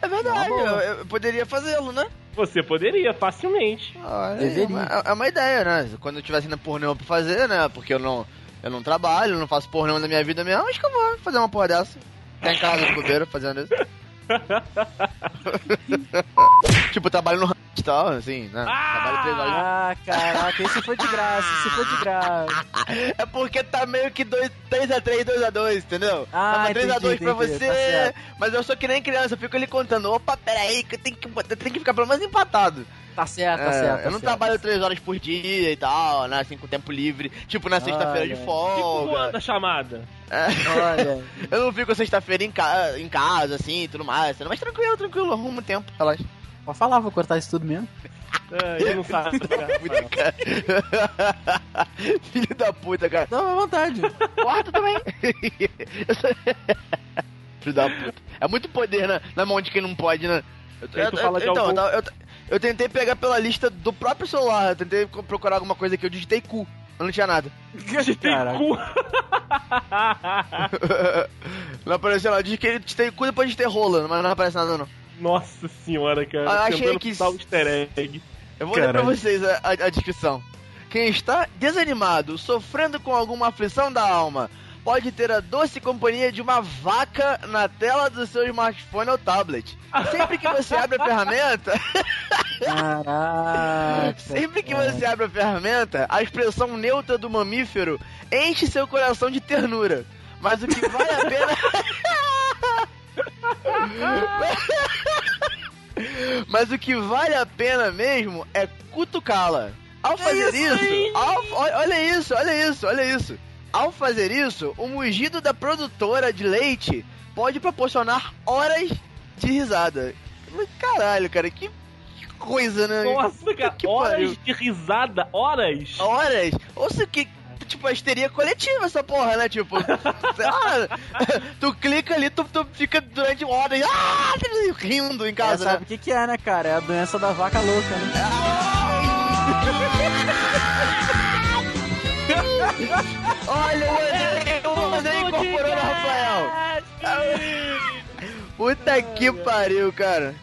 É verdade, eu, eu poderia fazê-lo, né? Você poderia, facilmente. Ah, é, uma, é, uma, ideia, né? Quando eu tivesse indo porra nenhuma pra fazer, né? Porque eu não, eu não trabalho, não faço porra nenhuma da minha vida mesmo, acho que eu vou fazer uma porra dessa. Tá em casa de bobeira fazendo isso. tipo, trabalho no e tal, assim, né? Ah, trabalho três horas. Ah, caraca, esse foi de graça, esse foi de graça. É porque tá meio que 3x3, 2x2, entendeu? Ah, Tava 3x2 pra você, tá mas eu sou que nem criança, eu fico ali contando, opa, peraí, que eu tenho que, eu tenho que ficar pelo menos empatado. Tá certo, tá é, certo. Tá eu não certo. trabalho três horas por dia e tal, né? Assim, com tempo livre. Tipo, na sexta-feira de folga. Tipo da chamada. É. Olha. eu não fico sexta-feira em, ca em casa, assim, e tudo mais. Mas tranquilo, tranquilo, arrumo tempo, relaxa. Pode falar, vou cortar isso tudo mesmo. É, ele não sabe. puta, cara. Filho da puta, cara. Dá à vontade. Quarto também. Filho da puta. É muito poder na, na mão de quem não pode, né? Eu, eu, eu, então, algum... eu, eu tentei pegar pela lista do próprio celular. Eu tentei procurar alguma coisa que eu digitei cu. Eu não tinha nada. Digitei cu. não apareceu nada. Digitei cu depois digitei rola, mas não aparece nada não. Nossa senhora, cara. Ah, achei que. Um easter egg. Eu vou Caralho. ler pra vocês a, a, a descrição. Quem está desanimado, sofrendo com alguma aflição da alma, pode ter a doce companhia de uma vaca na tela do seu smartphone ou tablet. Sempre que você abre a ferramenta. Caraca, sempre que você abre a ferramenta, a expressão neutra do mamífero enche seu coração de ternura. Mas o que vale a pena. Mas o que vale a pena mesmo é cutucá-la. Ao fazer é isso, isso ao, olha isso, olha isso, olha isso. Ao fazer isso, o mugido da produtora de leite pode proporcionar horas de risada. Caralho, cara, que coisa, né? Nossa, cara, que horas pariu. de risada, horas? Horas? Ou se que tipo, a histeria coletiva essa porra, né? Tipo, tu clica ali, tu, tu fica durante horas ah, rindo em casa, é, sabe o que que é, né, cara? É a doença da vaca louca, né? Olha, o André, incorporou o Rafael. Puta que pariu, cara.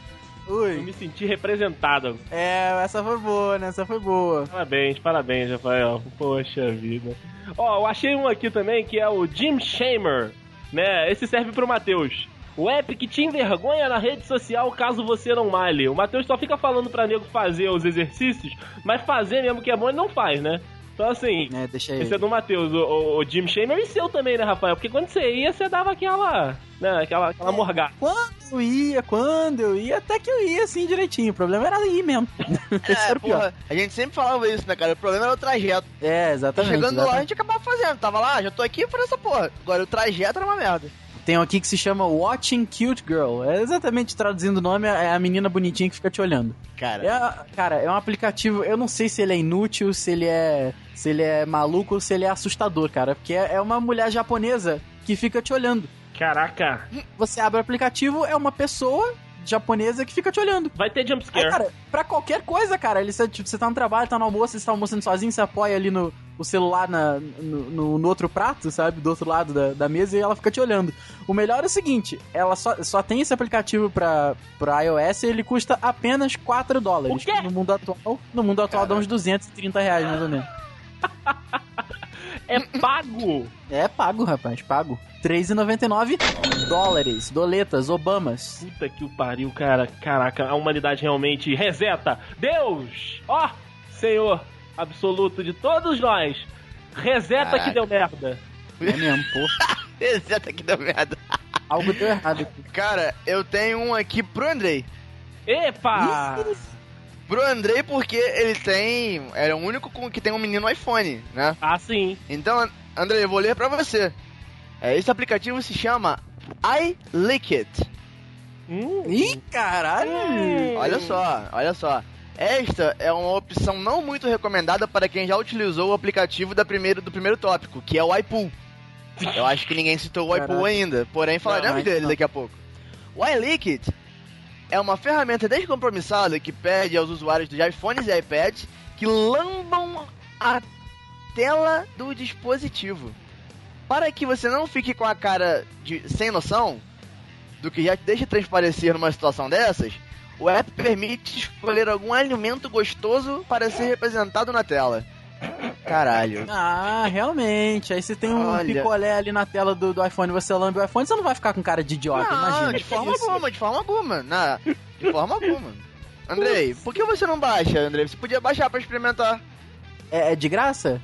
Ui. Eu me senti representado. É, essa foi boa, né? Essa foi boa. Parabéns, parabéns, Rafael. Poxa vida. Ó, eu achei um aqui também que é o Jim Shamer, né? Esse serve pro Matheus. O app que te envergonha na rede social caso você não malhe. O Matheus só fica falando pra nego fazer os exercícios, mas fazer mesmo que é bom ele não faz, né? Então, assim, é, deixa esse é do Matheus, o, o, o, Jim Shamer e seu também, né, Rafael? Porque quando você ia, você dava aquela, né, aquela, aquela é, morgada. Quando eu ia, quando eu ia, até que eu ia, assim, direitinho. O problema era ir mesmo. É, era porra, a gente sempre falava isso, né, cara? O problema era o trajeto. É, exatamente. Chegando exatamente. lá, a gente acabava fazendo. Tava lá, já tô aqui por essa porra. Agora, o trajeto era uma merda. Tem um aqui que se chama Watching Cute Girl. É exatamente traduzindo o nome, é a menina bonitinha que fica te olhando. Cara. É, cara, é um aplicativo. Eu não sei se ele é inútil, se ele é. Se ele é maluco ou se ele é assustador, cara. Porque é, é uma mulher japonesa que fica te olhando. Caraca. Você abre o aplicativo, é uma pessoa japonesa que fica te olhando. Vai ter jumpscare. cara, pra qualquer coisa, cara. Ele, você, tipo, você tá no trabalho, tá no almoço, você tá almoçando sozinho, você apoia ali no, o celular na, no, no- outro prato, sabe? Do outro lado da, da mesa e ela fica te olhando. O melhor é o seguinte: ela só, só tem esse aplicativo pra, pra iOS e ele custa apenas 4 dólares. O quê? No mundo atual, no mundo atual dá uns 230 reais, mais ou menos. É pago! É pago, rapaz, pago. 3,99 dólares, doletas, Obamas. Puta que o pariu, cara. Caraca, a humanidade realmente reseta. Deus! Ó, Senhor absoluto de todos nós. Reseta Caraca. que deu merda. É mesmo, pô. Exato que deu merda. Algo deu errado. Cara, eu tenho um aqui pro Andrei. Epa! Pro Andrei porque ele tem. Era o único com- que tem um menino iPhone, né? Ah, sim. Então, Andrei, eu vou ler pra você. É, esse aplicativo se chama iLickit. Hum. Ih, caralho! Olha só, olha só. Esta é uma opção não muito recomendada para quem já utilizou o aplicativo da primeiro, do primeiro tópico, que é o iPool. Eu acho que ninguém citou o iPool ainda, porém falaremos Não, dele não. daqui a pouco. O iLickit é uma ferramenta descompromissada que pede aos usuários de iPhones e iPads que lambam a tela do dispositivo. Para que você não fique com a cara de sem noção do que já te deixa transparecer numa situação dessas, o app permite escolher algum alimento gostoso para ser representado na tela. Caralho. Ah, realmente. Aí você tem um Olha. picolé ali na tela do, do iPhone, você lambe o iPhone, você não vai ficar com cara de idiota, não, imagina. de forma Isso. alguma, de forma alguma. Não, de forma alguma. Andrei, por que você não baixa, Andrei? Você podia baixar pra experimentar. É, é de graça?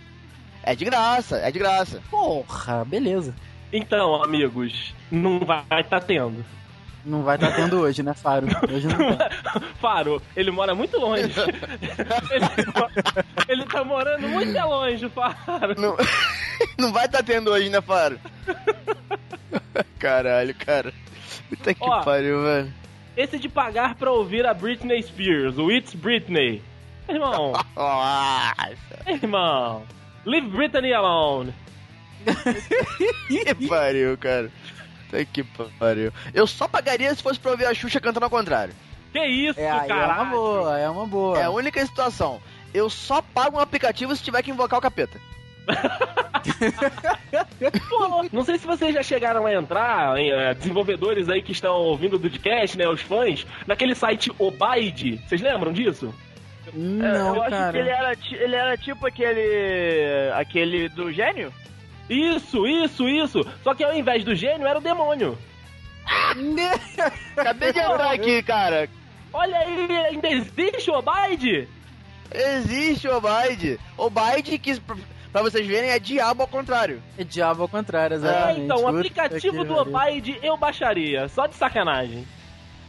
É de graça, é de graça. Porra, beleza. Então, amigos, não vai estar tendo. Não vai estar tendo hoje, né, Faro? Hoje não tem. Faro, ele mora muito longe. ele, ele tá morando muito longe, Faro. Não, não vai estar tendo hoje, né, Faro? Caralho, cara. Puta que Ó. pariu, velho. Esse de pagar pra ouvir a Britney Spears, o It's Britney. Irmão, Nossa. irmão. Leave Britney alone. Que pariu, cara. Puta que pariu. Eu só pagaria se fosse pra ouvir a Xuxa cantando ao contrário. Que isso, É, aí é uma boa, é uma boa. É a única situação. Eu só pago um aplicativo se tiver que invocar o capeta. Pô, não sei se vocês já chegaram a entrar, em, eh, desenvolvedores aí que estão ouvindo o podcast, né, os fãs, naquele site Obaid. Vocês lembram disso? Não, eu acho cara. que ele era, ele era tipo aquele. aquele do gênio. Isso, isso, isso. Só que ao invés do gênio, era o demônio. Acabei de entrar aqui, cara. Olha aí, ainda existe o Obaid? Existe o Obaid. Obaid, que pra- vocês verem, é diabo ao contrário. É diabo ao contrário, É, exatamente. então, o aplicativo do. Obaid eu baixaria, só de sacanagem.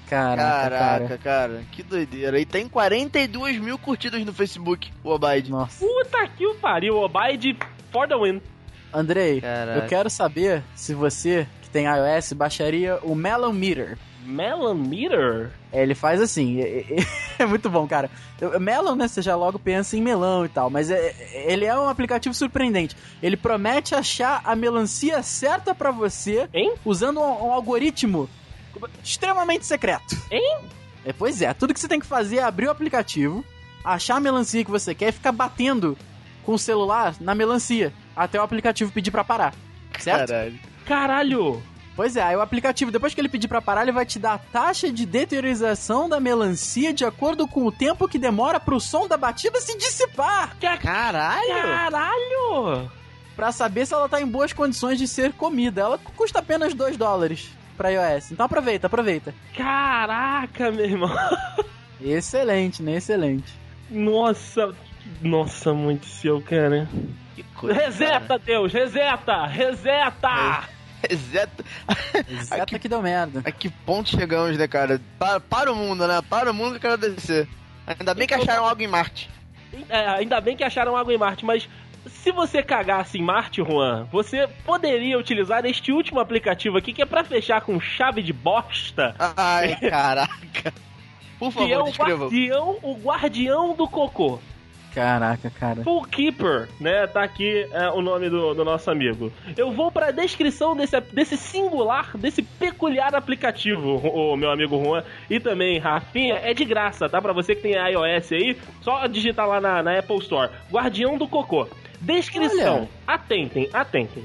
Caraca, Caraca, cara. cara. Que doideira. E tem 42 mil curtidas no Facebook, o Obaid. Nossa. Puta que o pariu, Obaid for the win. Andrei, Caraca. eu quero saber se você, que tem iOS, baixaria o Melon Meter. Melon Meter? É, ele faz assim, é, é- é muito bom, cara. Melon, né, você já logo pensa em melão e tal, mas é- ele é um aplicativo surpreendente. Ele promete achar a melancia certa pra você, Hein? usando um, um algoritmo extremamente secreto. Hein? É, pois é, tudo que você tem que fazer é abrir o aplicativo, achar a melancia que você quer e ficar batendo com o celular na melancia, até o aplicativo pedir pra parar. Certo? Caralho. Caralho! Pois é, aí o aplicativo, depois que ele pedir pra parar, ele vai te dar a taxa de deteriorização da melancia de acordo com o tempo que demora pro som da batida se dissipar. Caralho. Caralho! Pra saber se ela tá em boas condições de ser comida. Ela custa apenas 2 dólares pra iOS. Então aproveita, aproveita. Caraca, meu irmão. Excelente, né? Excelente. Nossa, nossa, muito seu, cara. Que coisa, Reseta, cara. Deus, reseta! Reseta! Reseta. Exato que deu merda. A que ponto chegamos, né, cara? Para, para o mundo, né? Para o mundo que eu quero descer. Ainda bem que acharam algo em Marte. É, ainda bem que acharam água em Marte, mas se você cagasse em Marte, Juan, você poderia utilizar este último aplicativo aqui que é pra fechar com chave de bosta. Ai, caraca. Por Que é favor, o descreva. guardião, o guardião do cocô. Caraca, cara. Full Keeper, né? Tá aqui é, o nome do, do nosso amigo. Eu vou pra descrição desse, desse singular, desse peculiar aplicativo, o meu amigo Juan, e também Rafinha, é de graça, tá? Pra você que tem iOS aí, só digitar lá na, na Apple Store. Guardião do Cocô. Descrição. Olha. Atentem, atentem.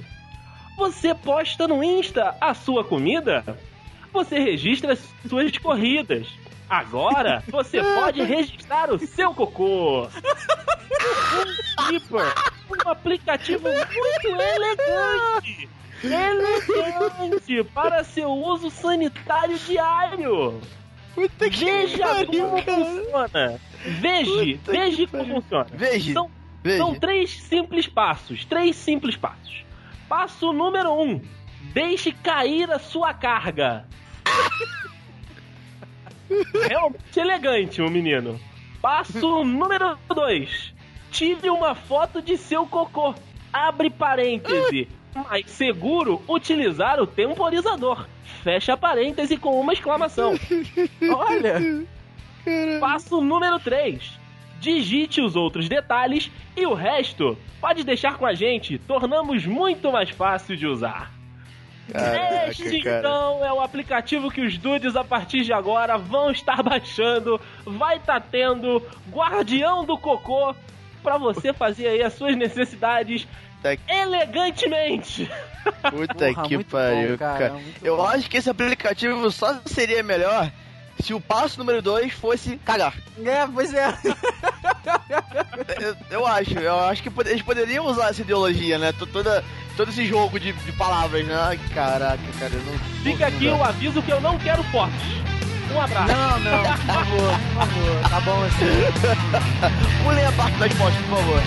Você posta no Insta a sua comida? Você registra as suas corridas. Agora você pode registrar o seu cocô. Um Keeper, um aplicativo muito elegante. Elegante para seu uzo sanitário diário. Puta que Veja pariu, como cara. funciona. Veja, Puta veja como pariu. funciona. Veja, São, veja. são três simples passos. Três simples passos. Passo número um: deixe cair a sua carga. Realmente elegante, o menino. Passo número dois: tire uma foto de seu cocô. Abre parêntese. Mais seguro utilizar o temporizador. Fecha parêntese com uma exclamação. Olha, Passo número 3. Digite os outros detalhes e o resto pode deixar com a gente. Tornamos muito mais fácil de usar. Caraca, este, cara. então, é o aplicativo que os dudes, a partir de agora, vão estar baixando. Vai estar tendo Guardião do Cocô pra você fazer aí as suas necessidades Tá- elegantemente. Puta Porra, que pariu, bom, cara, cara. Eu bom. acho que esse aplicativo só seria melhor se o passo número 2 fosse cagar. é, pois é. Eu, eu acho, eu acho que pod- eles poderiam usar essa ideologia, né? To- Toda, todo esse jogo de, de palavras, né? Ai, caraca, cara, eu não. Fica aqui o aviso que eu não quero fotos. Um abraço. Não, não, por favor, por favor. Tá bom assim. Pulem a parte das fotos, por favor.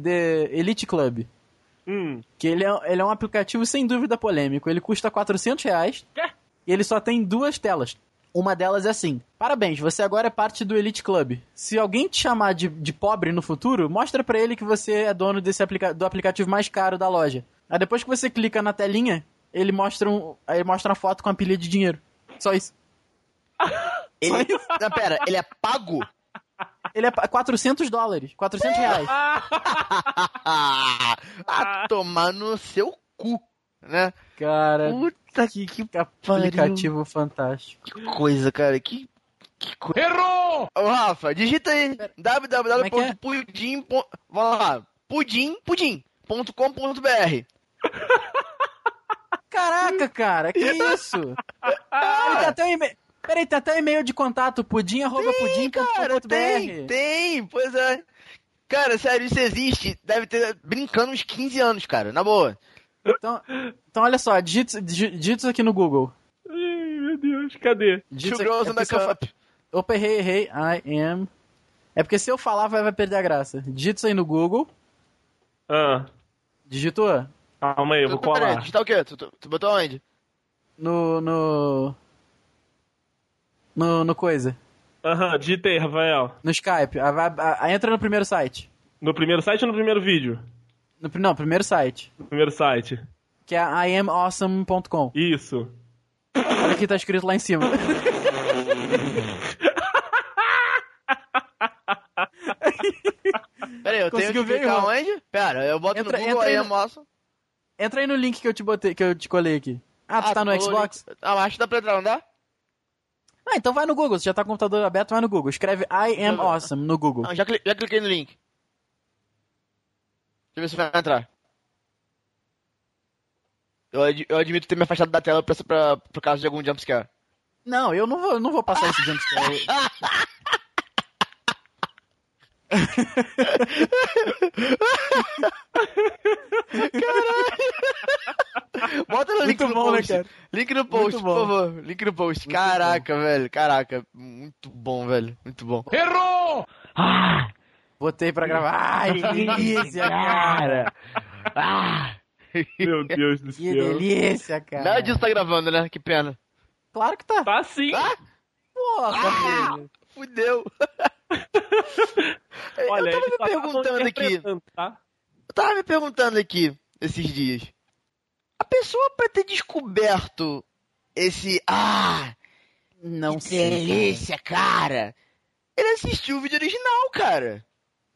The Elite Club. Hum. Que ele é, ele é um aplicativo sem dúvida polêmico. Ele custa 400 reais. Quê? E ele só tem duas telas. Uma delas é assim: Parabéns, você agora é parte do Elite Club. Se alguém te chamar de, de pobre no futuro, mostra pra ele que você é dono desse aplica do aplicativo mais caro da loja. Aí depois que você clica na telinha, ele mostra, um, ele mostra uma foto com uma pilha de dinheiro. Só isso. Ele. Não, pera, ele é pago? Ele é pa- 400 dólares. 400 reais. ah, tomar no seu cu, né? Cara, Puta que, que aplicativo fantástico. Que coisa, cara. Que, que coisa. Errou! Ô, Rafa, digita aí. é que é? www.pudim. Vamos lá. Pudim, pudim.com.br. Caraca, cara, que isso? Ele tem até um e-mail. Peraí, tem até um e-mail de contato, pudim, arroba Cara, tem, tem, pois é. Cara, sério, isso existe. Deve ter brincando uns 15 anos, cara, na boa. Então, então, olha só, digita, digi- digita isso aqui no Google. Ai, meu Deus, cadê? Two Digita isso girls the é eu. Opa, hey, hey, I am. É porque se eu falar, vai, vai perder a graça. Digita isso aí no Google. Ah, Digitou? calma aí, eu vou Tu- peraí, colar. digitar o quê? Tu, tu, tu botou onde? No. No. No, no coisa. Aham, digitei, Rafael. No Skype. Ah, vai- ah, entra no primeiro site. No primeiro site ou no primeiro vídeo? No, não, primeiro site. No primeiro site. Que é iamawesome.com. Isso. Olha o que tá escrito lá em cima. Peraí, eu tenho que Conseguiu ver, clicar onde? Pera, eu boto Entra- no Google entra aí aí a no-. Entra aí no link que eu te botei, que eu te colei aqui. Ah, tu tá no Xbox? Ah, mas acho que dá pra entrar, não dá? Ah, então vai no Google. Se já tá com o computador aberto, vai no Google. Escreve I am awesome no Google. Ah, já, cli- já cliquei no link. Deixa eu ver se vai entrar. Eu, ad- eu admito ter me afastado da tela pra, pra, por causa de algum jumpscare. Não, eu não vou, não vou passar esse jumpscare. Bota no link Muito no bom, né, post. cara? Link no post, Muito por bom. favor. Link no post. Caraca, velho. Caraca. Muito bom, velho. Muito bom. Botei pra gravar. Ai, que delícia, cara. Ah! Meu Deus do Que céu. delícia, cara. Nada disso tá gravando, né? Que pena. Claro que tá. Tá sim. Ah! Porra, filho. Fudeu. Olha, eu tava me só perguntando aqui. Tá? Eu tava me perguntando aqui, esses dias. A pessoa pra ter descoberto esse. Ah! Não que sei. cara. delícia, cara. Ele assistiu o vídeo original, cara.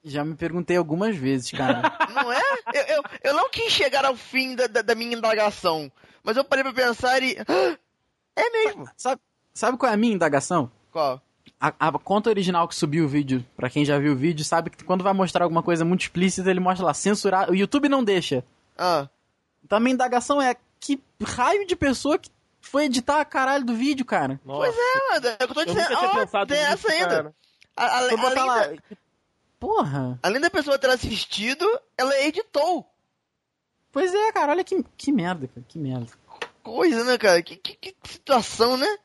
Já me perguntei algumas vezes, cara. Não é? Eu, eu, eu não quis chegar ao fim da, da, da minha indagação, mas eu parei pra pensar e. "Ah, É mesmo. sabe, sabe qual é a minha indagação? Qual? A, a conta original que subiu o vídeo, pra quem já viu o vídeo, sabe que quando vai mostrar alguma coisa muito explícita, ele mostra lá, censurar. O YouTube não deixa. Ah, Então a minha indagação é: que raio de pessoa que foi editar a caralho do vídeo, cara? Nossa, é, mano, é o que eu tô eu dizendo. Ó, tem essa ainda. cara. A- botar além, lá. da, Porra. além da pessoa ter assistido, ela editou. Pois é, cara, olha que, que merda, cara. Que merda. Coisa, né, cara? Que, que, que situação, né?